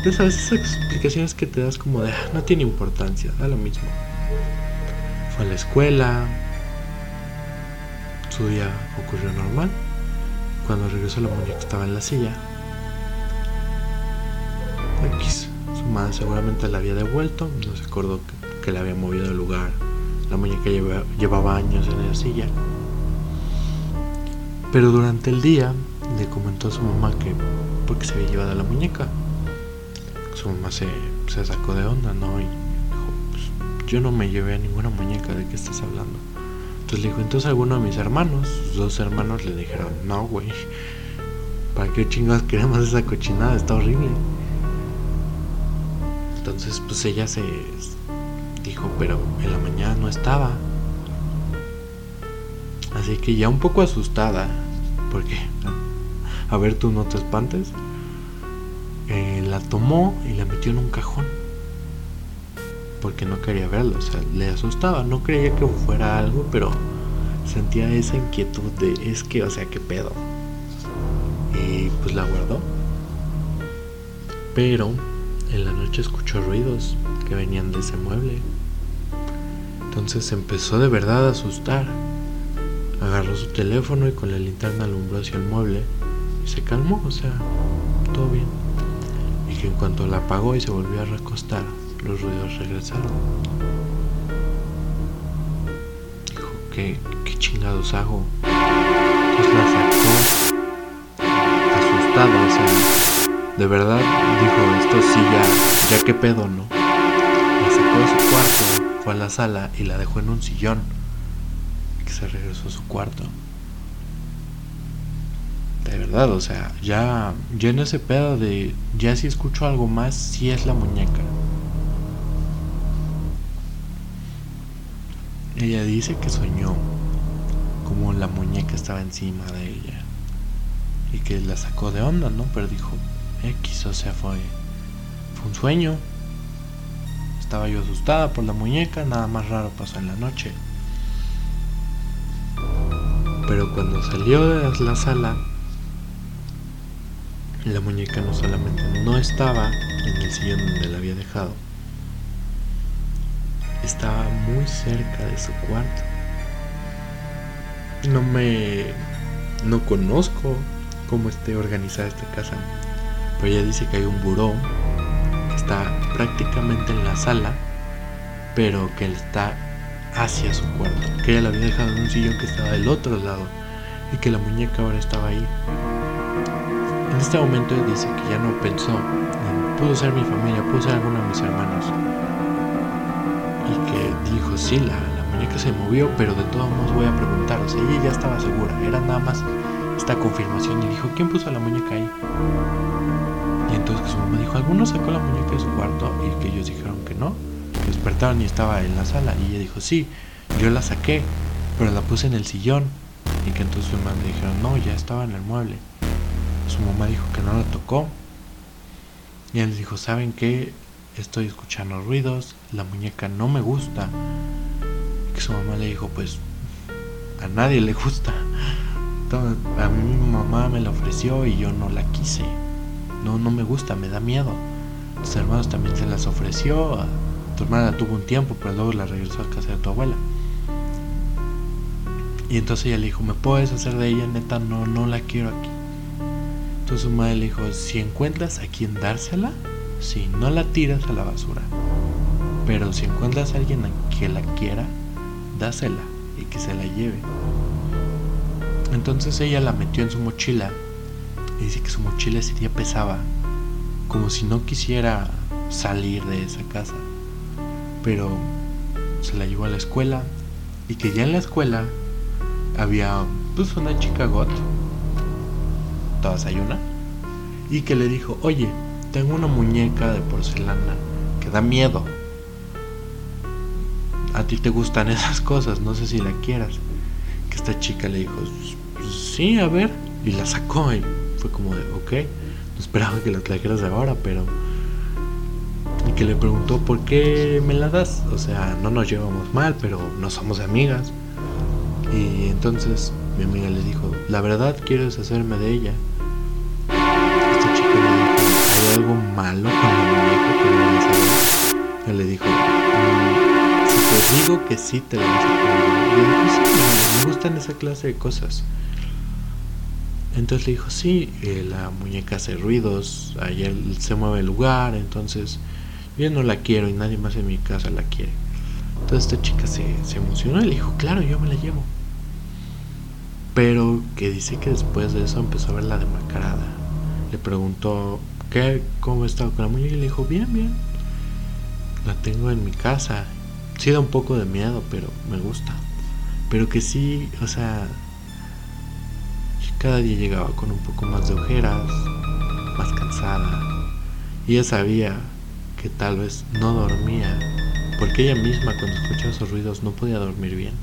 De esas, explicaciones que te das como de, ah, no tiene importancia, da lo mismo. A la escuela, su día ocurrió normal, cuando regresó la muñeca estaba en la silla. X. Su madre seguramente la había devuelto, no se acordó que, la había movido del lugar. La muñeca llevaba años en la silla. Pero durante el día le comentó a su mamá que porque se había llevado la muñeca. Su mamá se, se sacó de onda, ¿no? Yo no me llevé a ninguna muñeca, ¿de qué estás hablando? Entonces le dijo, entonces alguno de mis hermanos, sus dos hermanos le dijeron, no, güey, ¿para qué chingados queremos esa cochinada? Está horrible. Entonces pues ella se dijo, pero en la mañana no estaba. Así que ya un poco asustada, porque, a ver, tú no te espantes, eh, la tomó y la metió en un cajón. Porque no quería verlo, o sea, le asustaba, no creía que fuera algo, pero sentía esa inquietud de, es que, o sea, qué pedo. Y pues la guardó. Pero en la noche escuchó ruidos que venían de ese mueble. Entonces empezó de verdad a asustar. Agarró su teléfono y con la linterna alumbró hacia el mueble y se calmó, o sea, todo bien. Y que en cuanto la apagó y se volvió a recostar, los ruidos regresaron. Dijo, ¿qué, qué chingados hago? Entonces la sacó asustada, o sea, de verdad dijo, esto sí ya, ya qué pedo, ¿no? La sacó de su cuarto, fue a la sala y la dejó en un sillón se regresó a su cuarto. De verdad, o sea, ya, ya en ese pedo de, ya si escucho algo más, si es la muñeca. Ella dice que soñó como la muñeca estaba encima de ella y que la sacó de onda, ¿no? Pero dijo, X, o sea, fue, fue un sueño. Estaba yo asustada por la muñeca, nada más raro pasó en la noche. Pero cuando salió de la sala, la muñeca no solamente no estaba en el sillón donde la había dejado, estaba muy cerca de su cuarto. No me... no conozco cómo esté organizada esta casa, pero ella dice que hay un buró que está prácticamente en la sala, pero que está hacia su cuarto, que ella la había dejado en un sillón que estaba del otro lado y que la muñeca ahora estaba ahí. En este momento dice que ya no pensó en pudo ser mi familia, pudo ser alguno de mis hermanos. Dijo, sí, la, la muñeca se movió, pero de todos modos voy a preguntar. O sea, ella ya estaba segura, era nada más esta confirmación y dijo, ¿quién puso la muñeca ahí? Y entonces su mamá dijo, ¿alguno sacó la muñeca de su cuarto? Y que ellos dijeron que no despertaron y estaba en la sala. Y ella dijo, sí, yo la saqué, pero la puse en el sillón. Y que entonces su mamá le dijeron, no, ya estaba en el mueble. Su mamá dijo que no la tocó. Y él dijo, ¿saben qué? Estoy escuchando ruidos, la muñeca no me gusta. Y su mamá le dijo, pues a nadie le gusta. a mí mi mamá me la ofreció y yo no la quise. No, no me gusta, me da miedo. Los hermanos también se las ofreció. Tu hermana tuvo un tiempo, pero luego la regresó a casa de tu abuela. Y entonces ella le dijo, ¿me puedes hacer de ella? Neta, no, no la quiero aquí. Entonces su madre le dijo, si encuentras a quien dársela, si no la tiras a la basura. Pero si encuentras a alguien que la quiera, dásela y que se la lleve. Entonces ella la metió en su mochila y dice que su mochila ese día pesaba, como si no quisiera salir de esa casa pero se la llevó a la escuela y que ya en la escuela había pues una chica got, toda sayuna, y que le dijo, oye, tengo una muñeca de porcelana que da miedo. A ti te gustan esas cosas, no sé si la quieras. Que esta chica le dijo, pues, sí, a ver, y la sacó y fue como de, ok, no esperaba que la trajeras ahora, pero y que le preguntó por qué me la das. O sea, no nos llevamos mal, pero no somos amigas. Y entonces mi amiga le dijo, la verdad quiero deshacerme de ella. Dijo, ¿hay algo malo con la muñeca que me a Él le dijo, mm, si te digo que sí te la vas a poner. Y me gustan esa clase de cosas. Entonces le dijo, sí, eh, la muñeca hace ruidos, ayer se mueve el lugar, entonces yo no la quiero y nadie más en mi casa la quiere. Entonces esta chica se, emocionó y le dijo, claro, yo me la llevo. Pero que dice que después de eso empezó a ver la demacrada. Le preguntó, ¿qué? ¿Cómo estado con la muñeca? Y le dijo, bien, bien. La tengo en mi casa. Sí da un poco de miedo, pero me gusta. Pero que sí, o sea, cada día llegaba con un poco más de ojeras, más cansada. Y ella sabía que tal vez no dormía, porque ella misma cuando escuchaba esos ruidos no podía dormir bien.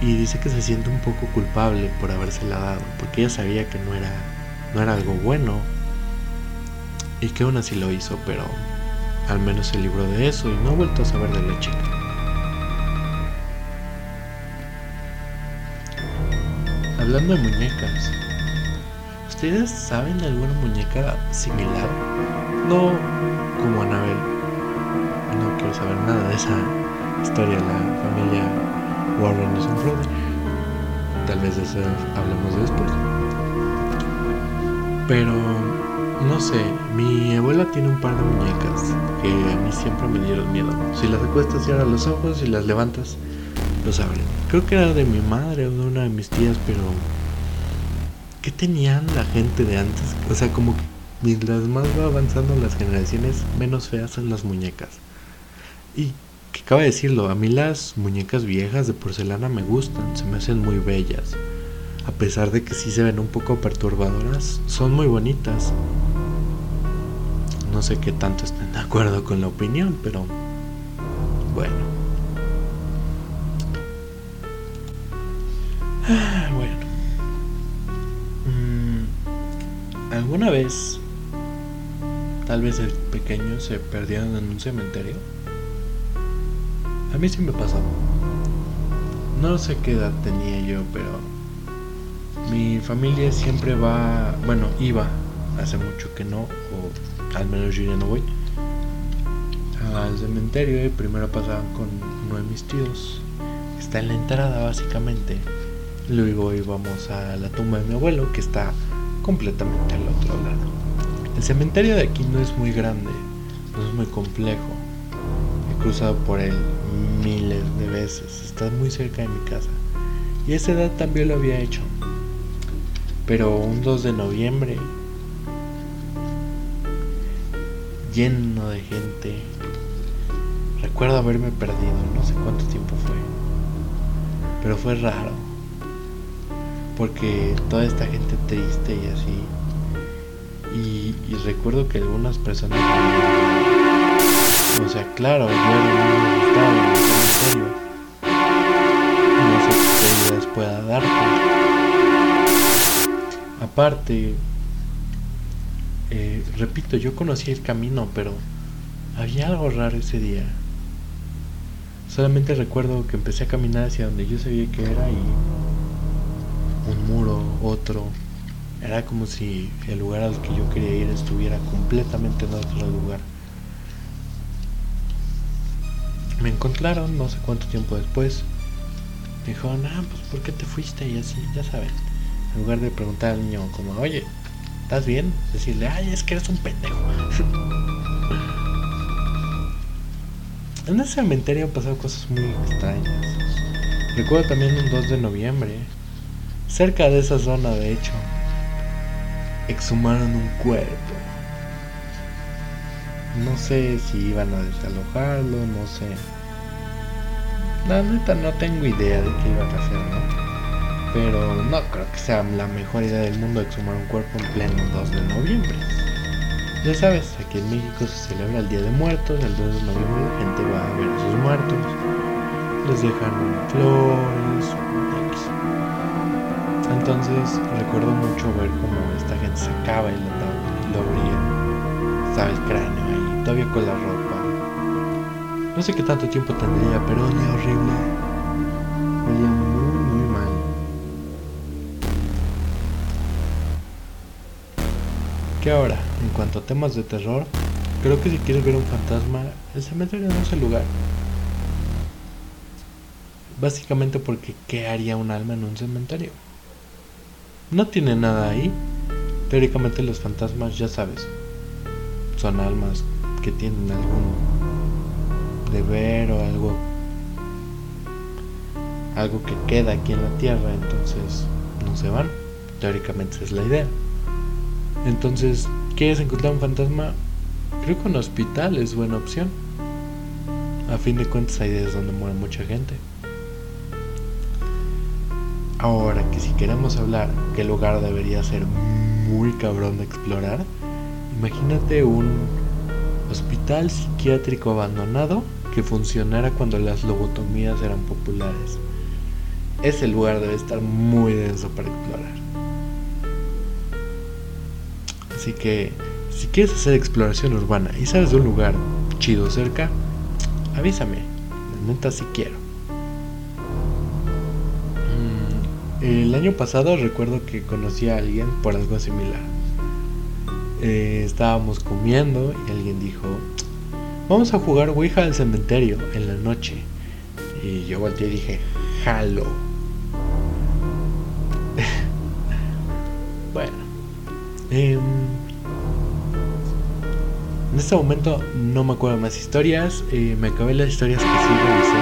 y dice que se siente un poco culpable por habérsela dado, porque ella sabía que no era, no era algo bueno y que aún así lo hizo, pero al menos se libró de eso y no ha vuelto a saber de la chica. Hablando de muñecas, ¿ustedes saben de alguna muñeca similar? No como Anabel. No quiero saber nada de esa historia. La familia Warren es un fraude. Tal vez de eso hablemos después. Pero no sé, mi abuela tiene un par de muñecas que a mí siempre me dieron miedo. Si las acuestas, cierras los ojos y las levantas, los abren. Creo que era de mi madre o de una de mis tías, pero ¿qué tenían la gente de antes? O sea, como que mientras más va avanzando las generaciones, menos feas son las muñecas. Y que cabe decirlo, a mí las muñecas viejas de porcelana me gustan, se me hacen muy bellas. A pesar de que sí se ven un poco perturbadoras, son muy bonitas. No sé qué tanto estén de acuerdo con la opinión, pero bueno. Ah, bueno. Mm, ¿Alguna vez, tal vez el pequeño, se perdieron en un cementerio? A mí sí me pasó. No sé qué edad tenía yo, pero mi familia siempre va, bueno, iba, hace mucho que no, o al menos yo ya no voy, al cementerio y primero pasaban con uno de mis tíos. Está en la entrada básicamente. Luego íbamos a la tumba de mi abuelo que está completamente al otro lado. El cementerio de aquí no es muy grande, no es muy complejo. He cruzado por él miles de veces, está muy cerca de mi casa. Y a esa edad también lo había hecho. Pero un 2 de noviembre, lleno de gente, recuerdo haberme perdido, no sé cuánto tiempo fue, pero fue raro, porque toda esta gente triste y así, y, recuerdo que algunas personas, o sea, claro, yo era muy en cementerio, no sé qué ideas pueda darte. Aparte, eh, repito, yo conocí el camino, pero había algo raro ese día. Solamente recuerdo que empecé a caminar hacia donde yo sabía que era y un muro, otro. Era como si el lugar al que yo quería ir estuviera completamente en otro lugar. Me encontraron no sé cuánto tiempo después. Me dijeron, ah, pues ¿por qué te fuiste? Y así, ya saben. En lugar de preguntar al niño como, oye, ¿estás bien? Decirle, ay, es que eres un pendejo. en ese cementerio han pasado cosas muy extrañas. Recuerdo también un 2 de noviembre, cerca de esa zona de hecho, exhumaron un cuerpo. No sé si iban a desalojarlo, no sé. La neta no tengo idea de qué iban a hacer, ¿no? Pero no creo que sea la mejor idea del mundo exhumar un cuerpo en pleno 2 de noviembre. Ya sabes, aquí en México se celebra el Día de Muertos, el 2 de noviembre la gente va a ver a sus muertos, les dejan flores. Entonces recuerdo mucho ver cómo esta gente sacaba el ataúd y lo abría, estaba el cráneo ahí, todavía con la ropa. No sé qué tanto tiempo tendría, pero olía horrible. Que ahora, en cuanto a temas de terror, creo que si quieres ver un fantasma, el cementerio no es el lugar. Básicamente porque ¿qué haría un alma en un cementerio? No tiene nada ahí. Teóricamente los fantasmas, ya sabes, son almas que tienen algún deber o algo algo que queda aquí en la tierra, entonces no se van. Teóricamente esa es la idea. Entonces, ¿quieres encontrar un fantasma? Creo que un hospital es buena opción. A fin de cuentas, hay es donde muere mucha gente. Ahora que si queremos hablar qué lugar debería ser muy cabrón de explorar, imagínate un hospital psiquiátrico abandonado que funcionara cuando las lobotomías eran populares. ese lugar debe estar muy denso para explorar. Así que si quieres hacer exploración urbana y sabes de un lugar chido cerca, avísame. Neta si quiero. Mm, el año pasado recuerdo que conocí a alguien por algo similar. Eh, estábamos comiendo y alguien dijo, vamos a jugar Ouija al cementerio en la noche. Y yo volteé y dije, jalo. bueno. Em, en este momento no me acuerdo más historias. Eh, me acabé las historias que sí revisé.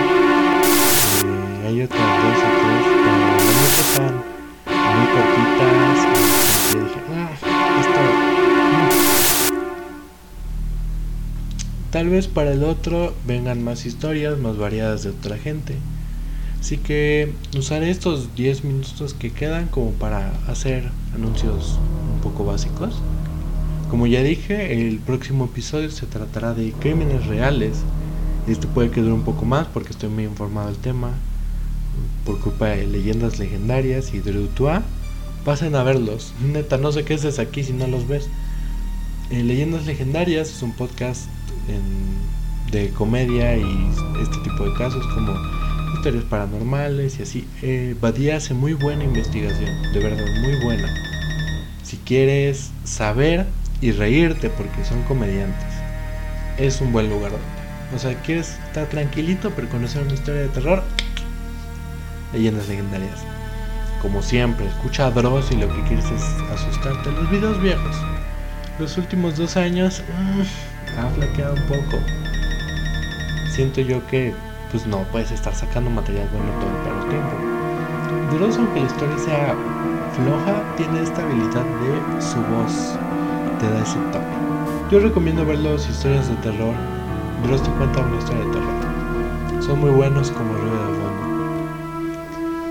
Eh, hay otras dos o tres, pero no están muy cortitas. Y dije, ah, esto. Mm". Tal vez para el otro vengan más historias más variadas de otra gente. Así que usaré estos 10 minutos que quedan como para hacer anuncios un poco básicos. Como ya dije, el próximo episodio se tratará de crímenes reales. Este puede que dure un poco más porque estoy muy informado del tema. Por culpa de leyendas legendarias y de Rutua. Pasen a verlos. Neta, no sé qué es aquí si no los ves. Eh, leyendas legendarias es un podcast de comedia y este tipo de casos como historias paranormales y así. Eh, Badía hace muy buena investigación, de verdad, muy buena. Si quieres saber y reírte porque son comediantes. Es un buen lugar. O sea, quieres estar tranquilito pero conocer una historia de terror. Leyendas legendarias. Como siempre, escucha a Dross y lo que quieres es asustarte. Los videos viejos. Los últimos dos años mmm, ha flaqueado un poco. Siento yo que pues no puedes estar sacando material bueno todo el tiempo. Dross, aunque la historia sea floja, tiene esta habilidad de su voz te ese toque. Yo recomiendo ver las historias de terror. Dross te cuenta una historia de terror. Son muy buenos como ruido de fondo.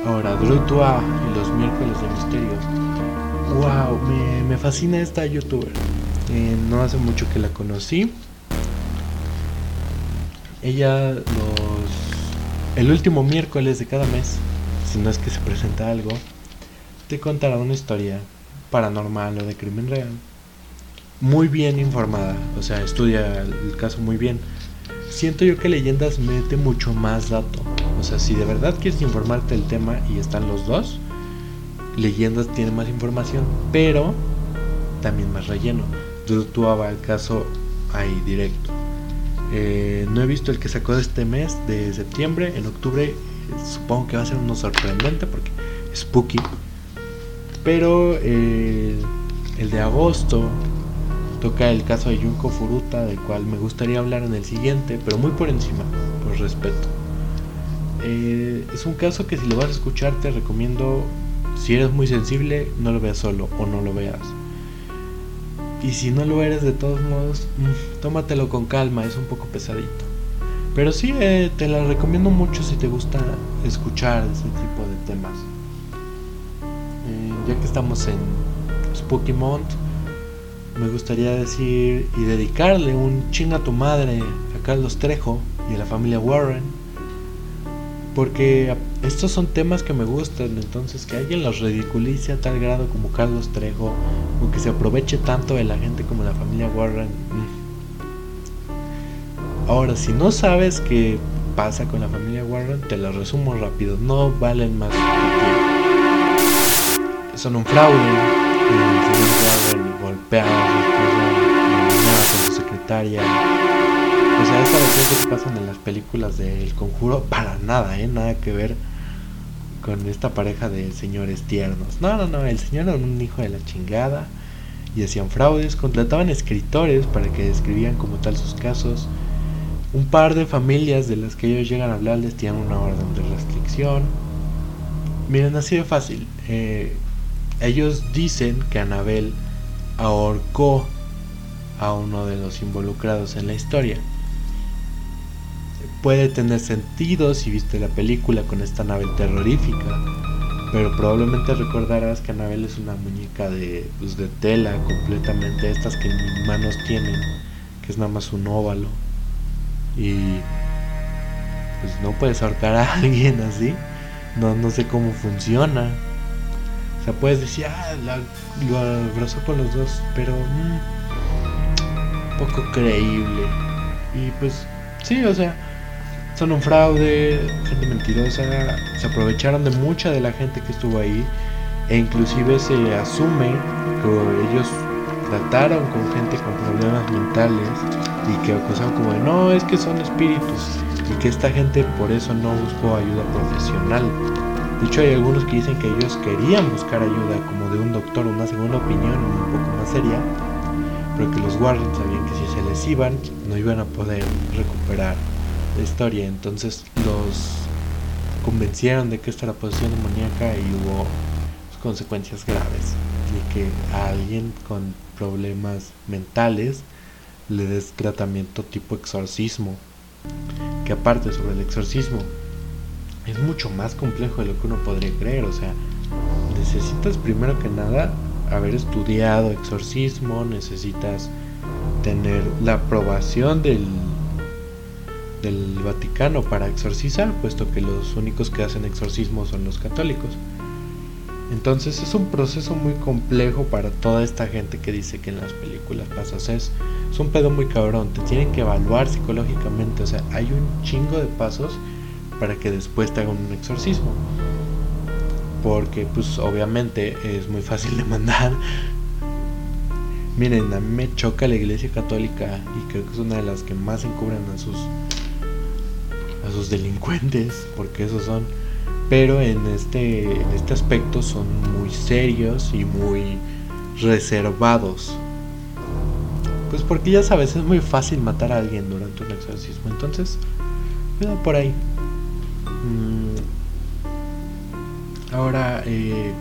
Ahora, Drutua y los miércoles de misterios. Wow, me, fascina esta youtuber. Eh, no hace mucho que la conocí. Ella los el último miércoles de cada mes, si no es que se presenta algo, te contará una historia paranormal o de crimen real muy bien informada, o sea, estudia el caso muy bien. Siento yo que Leyendas mete mucho más dato. O sea, si de verdad quieres informarte del tema y están los dos, Leyendas tiene más información, pero también más relleno. Tú va el caso ahí directo. Eh, no he visto el que sacó de este mes, de septiembre, en octubre. Supongo que va a ser uno sorprendente porque spooky. Pero eh, el de agosto toca el caso de Junko Furuta, del cual me gustaría hablar en el siguiente, pero muy por encima, por respeto. Eh, es un caso que si lo vas a escuchar te recomiendo, si eres muy sensible, no lo veas solo o no lo veas. Y si no lo eres de todos modos, mm, tómatelo con calma, es un poco pesadito. Pero sí, eh, te la recomiendo mucho si te gusta escuchar ese tipo de temas. Eh, ya que estamos en Spooky Month, me gustaría decir y dedicarle un ching a tu madre a Carlos Trejo y a la familia Warren. Porque estos son temas que me gustan, entonces que alguien los ridiculice a tal grado como Carlos Trejo, o que se aproveche tanto de la gente como la familia Warren. Ahora, si no sabes qué pasa con la familia Warren, te lo resumo rápido, no valen más Son un fraude. Señor Warren golpeado con su secretaria. O sea, esta versión que pasan en las películas del conjuro, para nada, ¿eh? Nada que ver con esta pareja de señores tiernos. No, no, no, el señor era un hijo de la chingada y hacían fraudes, contrataban escritores para que describían como tal sus casos. Un par de familias de las que ellos llegan a hablar les tienen una orden de restricción. Miren, así de fácil. Eh, ellos dicen que Anabel ahorcó a uno de los involucrados en la historia. Puede tener sentido si viste la película con esta nave terrorífica, pero probablemente recordarás que Anabel es una muñeca de, pues, de tela completamente, estas que mis manos tienen, que es nada más un óvalo. Y pues no puedes ahorcar a alguien así. No, no sé cómo funciona. O sea, puedes decir, ah, lo abrazó con los dos, pero mm, poco creíble. Y pues, sí, o sea, son un fraude, gente mentirosa, se aprovecharon de mucha de la gente que estuvo ahí e inclusive se asume que ellos trataron con gente con problemas mentales y que acusaron como de no, es que son espíritus y que esta gente por eso no buscó ayuda profesional. De hecho hay algunos que dicen que ellos querían buscar ayuda como de un doctor, una segunda opinión un poco más seria, pero que los Warren sabían que si se les iban no iban a poder recuperar la historia. Entonces los convencieron de que esta era posesión demoníaca y hubo consecuencias graves y que a alguien con problemas mentales le des tratamiento tipo exorcismo que aparte sobre el exorcismo es mucho más complejo de lo que uno podría creer o sea necesitas primero que nada haber estudiado exorcismo necesitas tener la aprobación del del Vaticano para exorcizar puesto que los únicos que hacen exorcismo son los católicos entonces es un proceso muy complejo para toda esta gente que dice que en las películas pasa. O sea, es, un pedo muy cabrón. Te tienen que evaluar psicológicamente. O sea, hay un chingo de pasos para que después te hagan un exorcismo. Porque pues obviamente es muy fácil de mandar. Miren, a mí me choca la iglesia católica y creo que es una de las que más encubren a sus a sus delincuentes, porque esos son pero en este, en este aspecto son muy serios y muy reservados. Pues porque ya sabes, es muy fácil matar a alguien durante un exorcismo. Entonces, cuidado por ahí. Mm. Ahora, eh,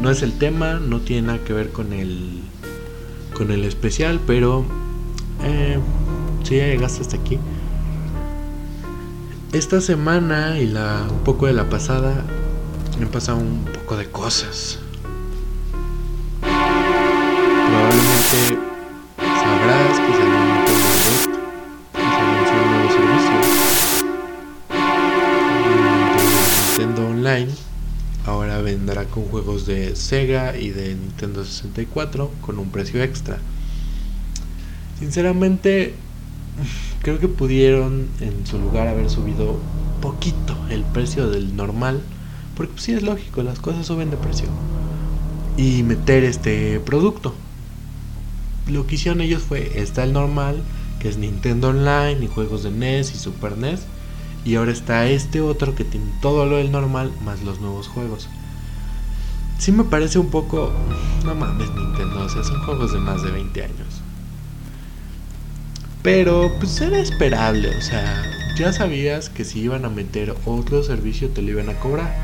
no es el tema, no tiene nada que ver con el, con el especial, pero eh, si ya llegaste hasta aquí, esta semana y la un poco de la pasada me han pasado un poco de cosas. Probablemente con juegos de Sega y de Nintendo 64 con un precio extra. Sinceramente creo que pudieron en su lugar haber subido poquito el precio del normal, porque pues, sí es lógico, las cosas suben de precio. Y meter este producto. Lo que hicieron ellos fue, está el normal, que es Nintendo Online y juegos de NES y Super NES. Y ahora está este otro que tiene todo lo del normal más los nuevos juegos. Sí me parece un poco... No mames Nintendo, o sea, son juegos de más de 20 años. Pero pues era esperable, o sea, ya sabías que si iban a meter otro servicio te lo iban a cobrar.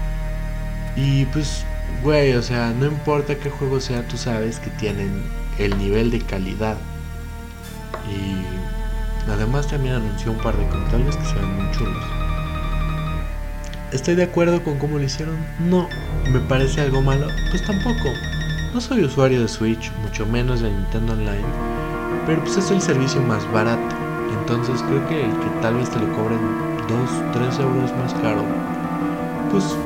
Y pues, güey, o sea, no importa qué juego sea, tú sabes que tienen el nivel de calidad. Y además también anunció un par de controles que se muy chulos. ¿Estoy de acuerdo con cómo lo hicieron? No. ¿Me parece algo malo? Pues tampoco. No soy usuario de Switch, mucho menos de Nintendo Online pero pues es el servicio más barato. Entonces creo que el que tal vez te lo cobren 2, 3 euros más caro. Pues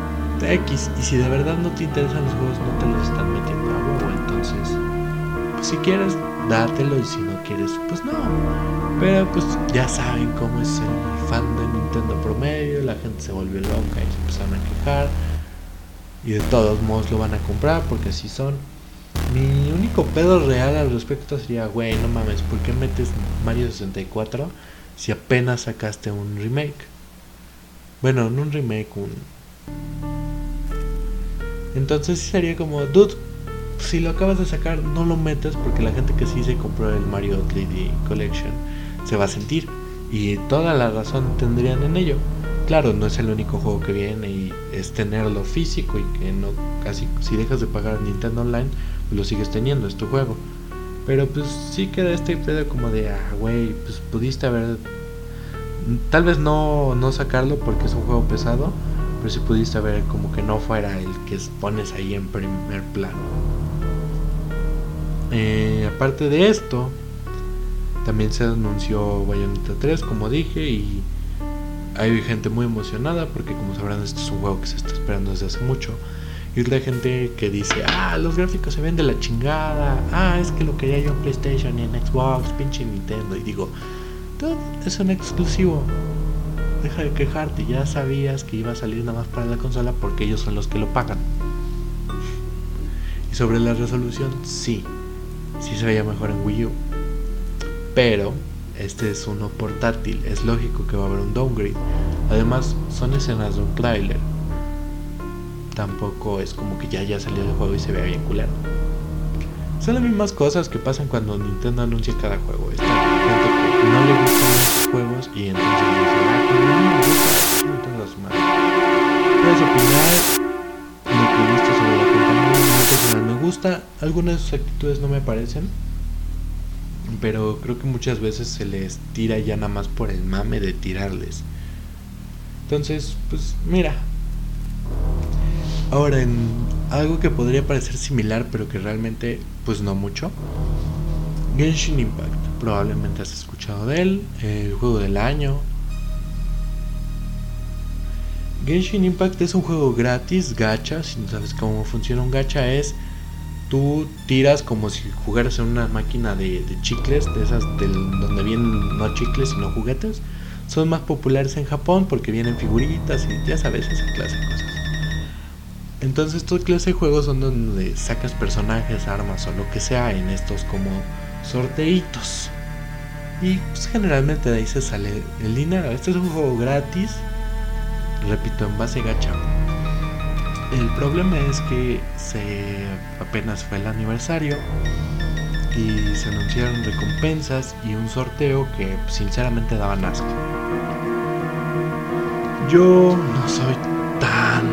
X. Y si de verdad no te interesan los juegos, no te los están metiendo a huevo. Entonces, pues si quieres, dátelo. Y si no quieres, pues no. Pero pues ya saben cómo es el fan de Nintendo promedio. La gente se volvió loca y se empezaron a quejar. Y de todos modos lo van a comprar porque así son. Mi único pedo real al respecto sería, güey, no mames, ¿por qué metes Mario 64 si apenas sacaste un remake? Bueno, no un remake, un... Entonces sería como, dude, si lo acabas de sacar, no lo metes porque la gente que sí se compró el Mario 3D Collection se va a sentir. Y toda la razón tendrían en ello. Claro, no es el único juego que viene y es tenerlo físico y que no casi si dejas de pagar Nintendo Online lo sigues teniendo, es tu juego. Pero pues sí queda este pedo como de, ah, güey, pues pudiste haber... Tal vez no, no sacarlo porque es un juego pesado, pero sí pudiste haber como que no fuera el que pones ahí en primer plano. Eh, aparte de esto, también se anunció Bayonetta 3, como dije, y hay gente muy emocionada porque como sabrán este es un juego que se está esperando desde hace mucho. Y otra gente que dice, ah, los gráficos se ven de la chingada, ah, es que lo quería yo en PlayStation y en Xbox, pinche Nintendo. Y digo, es un exclusivo. Deja de quejarte, ya sabías que iba a salir nada más para la consola porque ellos son los que lo pagan. Y sobre la resolución, sí, sí se veía mejor en Wii U. Pero este es uno portátil, es lógico que va a haber un downgrade. Además, son escenas de un trailer. Tampoco es como que ya haya salido el juego y se vea bien culero. Son las mismas cosas que pasan cuando Nintendo anuncia cada juego. Esta gente que no le gustan esos juegos y entonces dice, ah, que no me gusta, no las madre. Puedes opinar lo que gusta sobre la compañía, me gusta, algunas de sus actitudes no me parecen pero creo que muchas veces se les tira ya nada más por el mame de tirarles. Entonces, pues mira. Ahora, en algo que podría parecer similar, pero que realmente, pues no mucho. Genshin Impact. Probablemente has escuchado de él. El juego del año. Genshin Impact es un juego gratis, gacha. Si no sabes cómo funciona un gacha, es tú tiras como si jugaras en una máquina de, chicles, de esas del, donde vienen no chicles sino juguetes. Son más populares en Japón porque vienen figuritas y ya sabes, esa clase de cosas. Entonces, estos clase juegos son donde sacas personajes, armas o lo que sea en estos como sorteitos. Y pues, generalmente de ahí se sale el dinero. Este es un juego gratis, repito, en base gacha. El problema es que se apenas fue el aniversario y se anunciaron recompensas y un sorteo que sinceramente daban asco. Yo no soy tan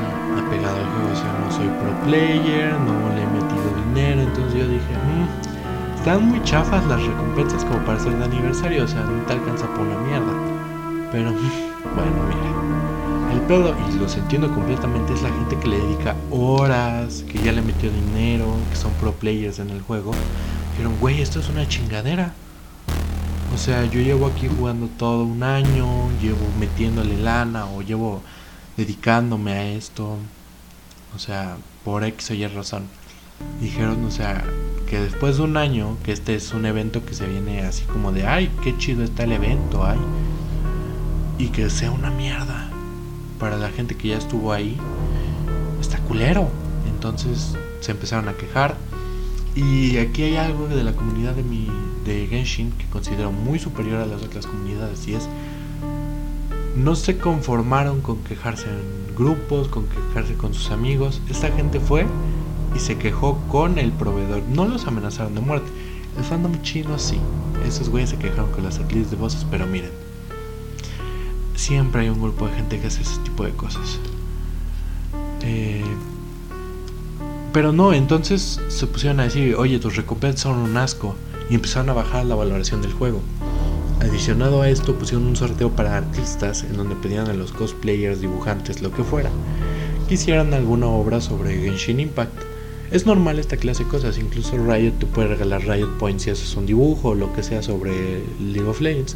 apegado al juego, o sea, no soy pro player, no le he metido dinero, entonces yo dije, mmm, están muy chafas las recompensas como para ser de aniversario, o sea, no te alcanza por una mierda. Pero, bueno, mira. El pedo, y los entiendo completamente, es la gente que le dedica horas, que ya le metió dinero, que son pro players en el juego. Dijeron, güey, esto es una chingadera. O sea, yo llevo aquí jugando todo un año, llevo metiéndole lana o llevo dedicándome a esto. O sea, por X o Y razón. Dijeron, o sea, que después de un año, que este es un evento que se viene así como de, ay, qué chido está el evento, ay. Y que sea una mierda para la gente que ya estuvo ahí, está culero. Entonces se empezaron a quejar. Y aquí hay algo de la comunidad de mi de Genshin que considero muy superior a las otras comunidades y es no se conformaron con quejarse en grupos, con quejarse con sus amigos. Esta gente fue y se quejó con el proveedor. No los amenazaron de muerte. El fandom chino sí. Esos güeyes se quejaron con las actrices de voces, pero miren, siempre hay un grupo de gente que hace ese tipo de cosas. Eh, pero no, entonces se pusieron a decir, oye, tus recompensas son un asco. Y empezaron a bajar la valoración del juego. Adicionado a esto, pusieron un sorteo para artistas en donde pedían a los cosplayers, dibujantes, lo que fuera, que hicieran alguna obra sobre Genshin Impact. Es normal esta clase de cosas, incluso Riot te puede regalar Riot Points si haces un dibujo o lo que sea sobre League of Legends.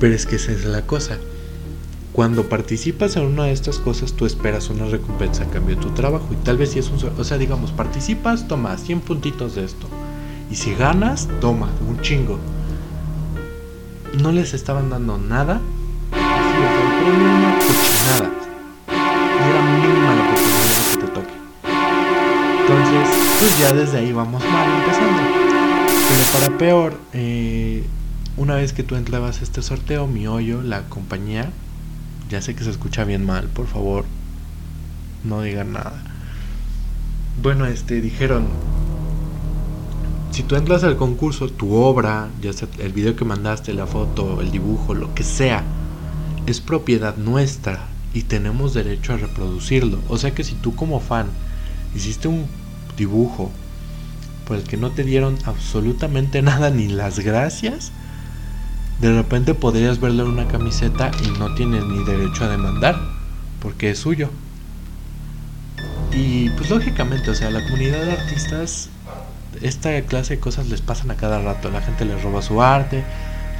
Pero es que esa es la cosa. Cuando participas en una de estas cosas, tú esperas una recompensa a cambio de tu trabajo. Y tal vez si es un... O sea, digamos, participas, toma 100 puntitos de esto. Y si ganas, toma un chingo. No les estaban dando nada. Así, sea, una cochinada. Y era mínima la oportunidad que te toque. Entonces, pues ya desde ahí vamos mal empezando. Pero para peor, eh, una vez que tú entrabas a este sorteo, mi hoyo, la compañía, ya sé que se escucha bien mal, por favor, no digan nada. Bueno, este, dijeron, si tú entras al concurso, tu obra, ya sea el video que mandaste, la foto, el dibujo, lo que sea, es propiedad nuestra y tenemos derecho a reproducirlo. O sea que si tú como fan hiciste un dibujo por el que no te dieron absolutamente nada ni las gracias, de repente podrías verlo en una camiseta y no tienes ni derecho a demandar, porque es suyo. Y pues lógicamente, o sea, la comunidad de artistas, esta clase de cosas les pasan a cada rato. La gente les roba su arte,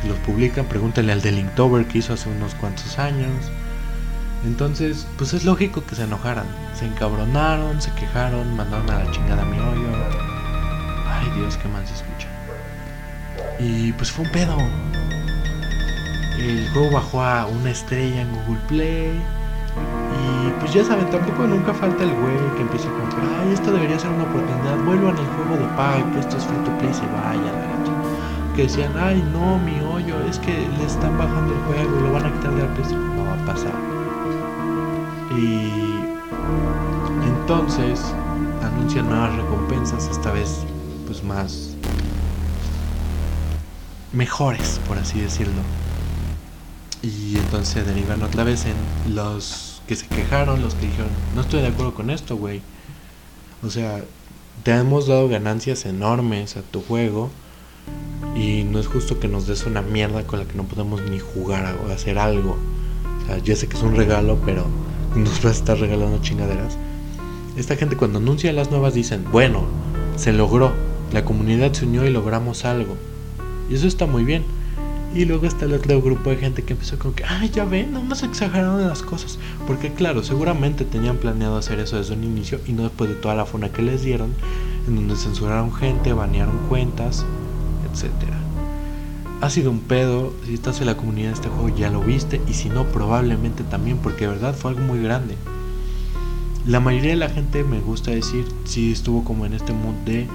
los publican, pregúntale al de Linktober que hizo hace unos cuantos años. Entonces, pues es lógico que se enojaran. Se encabronaron, se quejaron, mandaron a la chingada a mi hoyo. Ay Dios, qué mal se escucha. Y pues fue un pedo. El juego bajó a una estrella en Google Play. Y pues ya saben, tampoco nunca falta el güey que empieza con que, ay, esto debería ser una oportunidad, vuelvan al juego de pago, que esto es free to play, se vaya Que decían, ay, no, mi hoyo, es que le están bajando el juego y lo van a quitar de la. No va a pasar. Y entonces anuncian nuevas recompensas, esta vez pues más mejores, por así decirlo. Y entonces derivan otra vez en los que se quejaron, los que dijeron, no estoy de acuerdo con esto, güey. O sea, te hemos dado ganancias enormes a tu juego y no es justo que nos des una mierda con la que no podemos ni jugar o hacer algo. O sea, yo sé que es un regalo, pero nos vas a estar regalando chingaderas. Esta gente cuando anuncia las nuevas dicen, bueno, se logró, la comunidad se unió y logramos algo. Y eso está muy bien. Y luego está el otro grupo de gente que empezó con que, ay, ya ven, no más exageraron las cosas. Porque claro, seguramente tenían planeado hacer eso desde un inicio y no después de toda la funa que les dieron, en donde censuraron gente, banearon cuentas, etcétera ha sido un pedo. Si estás en la comunidad de este juego ya lo viste y si no probablemente también porque de verdad fue algo muy grande. La mayoría de la gente me gusta decir si estuvo como en este mood de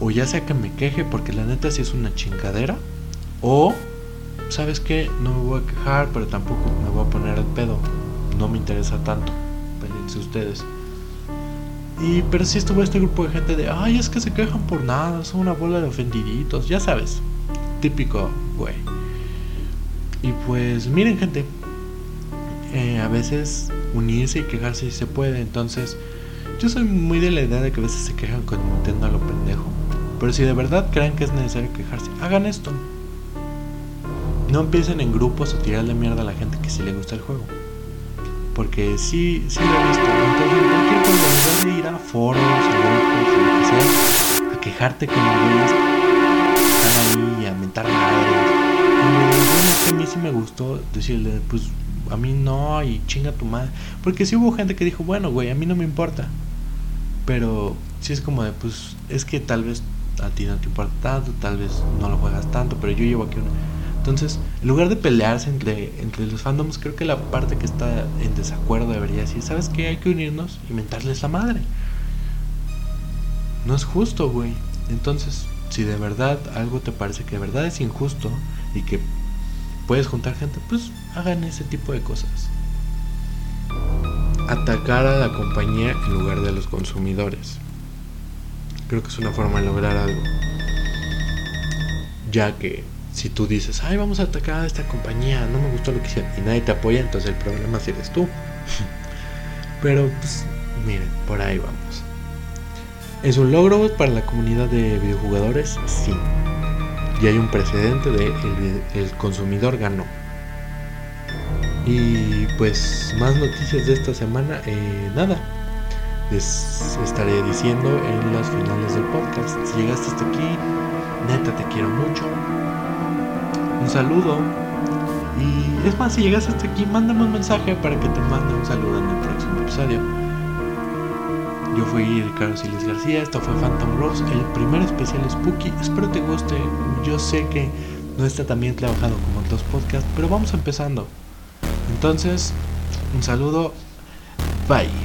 o ya sea que me queje porque la neta sí es una chingadera o sabes que no me voy a quejar pero tampoco me voy a poner el pedo. No me interesa tanto. Pélense ustedes. Y pero sí estuvo este grupo de gente de, ay, es que se quejan por nada, son una bola de ofendiditos, ya sabes típico, güey. Y pues miren gente, eh, a veces unirse y quejarse si se puede. Entonces, yo soy muy de la idea de que a veces se quejan con Nintendo a lo pendejo. Pero si de verdad creen que es necesario quejarse, hagan esto. No empiecen en grupos a tirarle mierda a la gente que sí le gusta el juego. Porque sí, sí lo he visto. Entonces, cualquier cosa, de ir a foros, a grupos, a lo que sea, a quejarte con güeyes ahí a mentar madres. Y a mí sí me gustó decirle, pues a mí no, y chinga tu madre. Porque sí hubo gente que dijo, bueno, güey, a mí no me importa. Pero sí es como de, pues es que tal vez a ti no te importa tanto, tal vez no lo juegas tanto, pero yo llevo aquí una. Entonces, en lugar de pelearse entre, entre los fandoms, creo que la parte que está en desacuerdo debería decir, ¿sabes qué? Hay que unirnos y mentarles la madre. No es justo, güey. Entonces, si de verdad algo te parece que de verdad es injusto y que puedes juntar gente, pues hagan ese tipo de cosas. Atacar a la compañía en lugar de los consumidores. Creo que es una forma de lograr algo. Ya que si tú dices, ay, vamos a atacar a esta compañía, no me gustó lo que hicieron y nadie te apoya, entonces el problema si eres tú. Pero pues, miren, por ahí vamos. ¿Es un logro para la comunidad de videojugadores? Sí. Y hay un precedente de el, consumidor ganó. Y pues más noticias de esta semana, eh, nada. Les estaré diciendo en las finales del podcast. Si llegaste hasta aquí, neta te quiero mucho. Un saludo. Y es más, si llegaste hasta aquí, mándame un mensaje para que te mande un saludo en el próximo episodio. Yo fui Ricardo Siles García, esto fue Phantom Rose, el primer especial Spooky. Espero te guste. Yo sé que no está tan bien trabajado como otros podcasts, pero vamos empezando. Entonces, un saludo. Bye.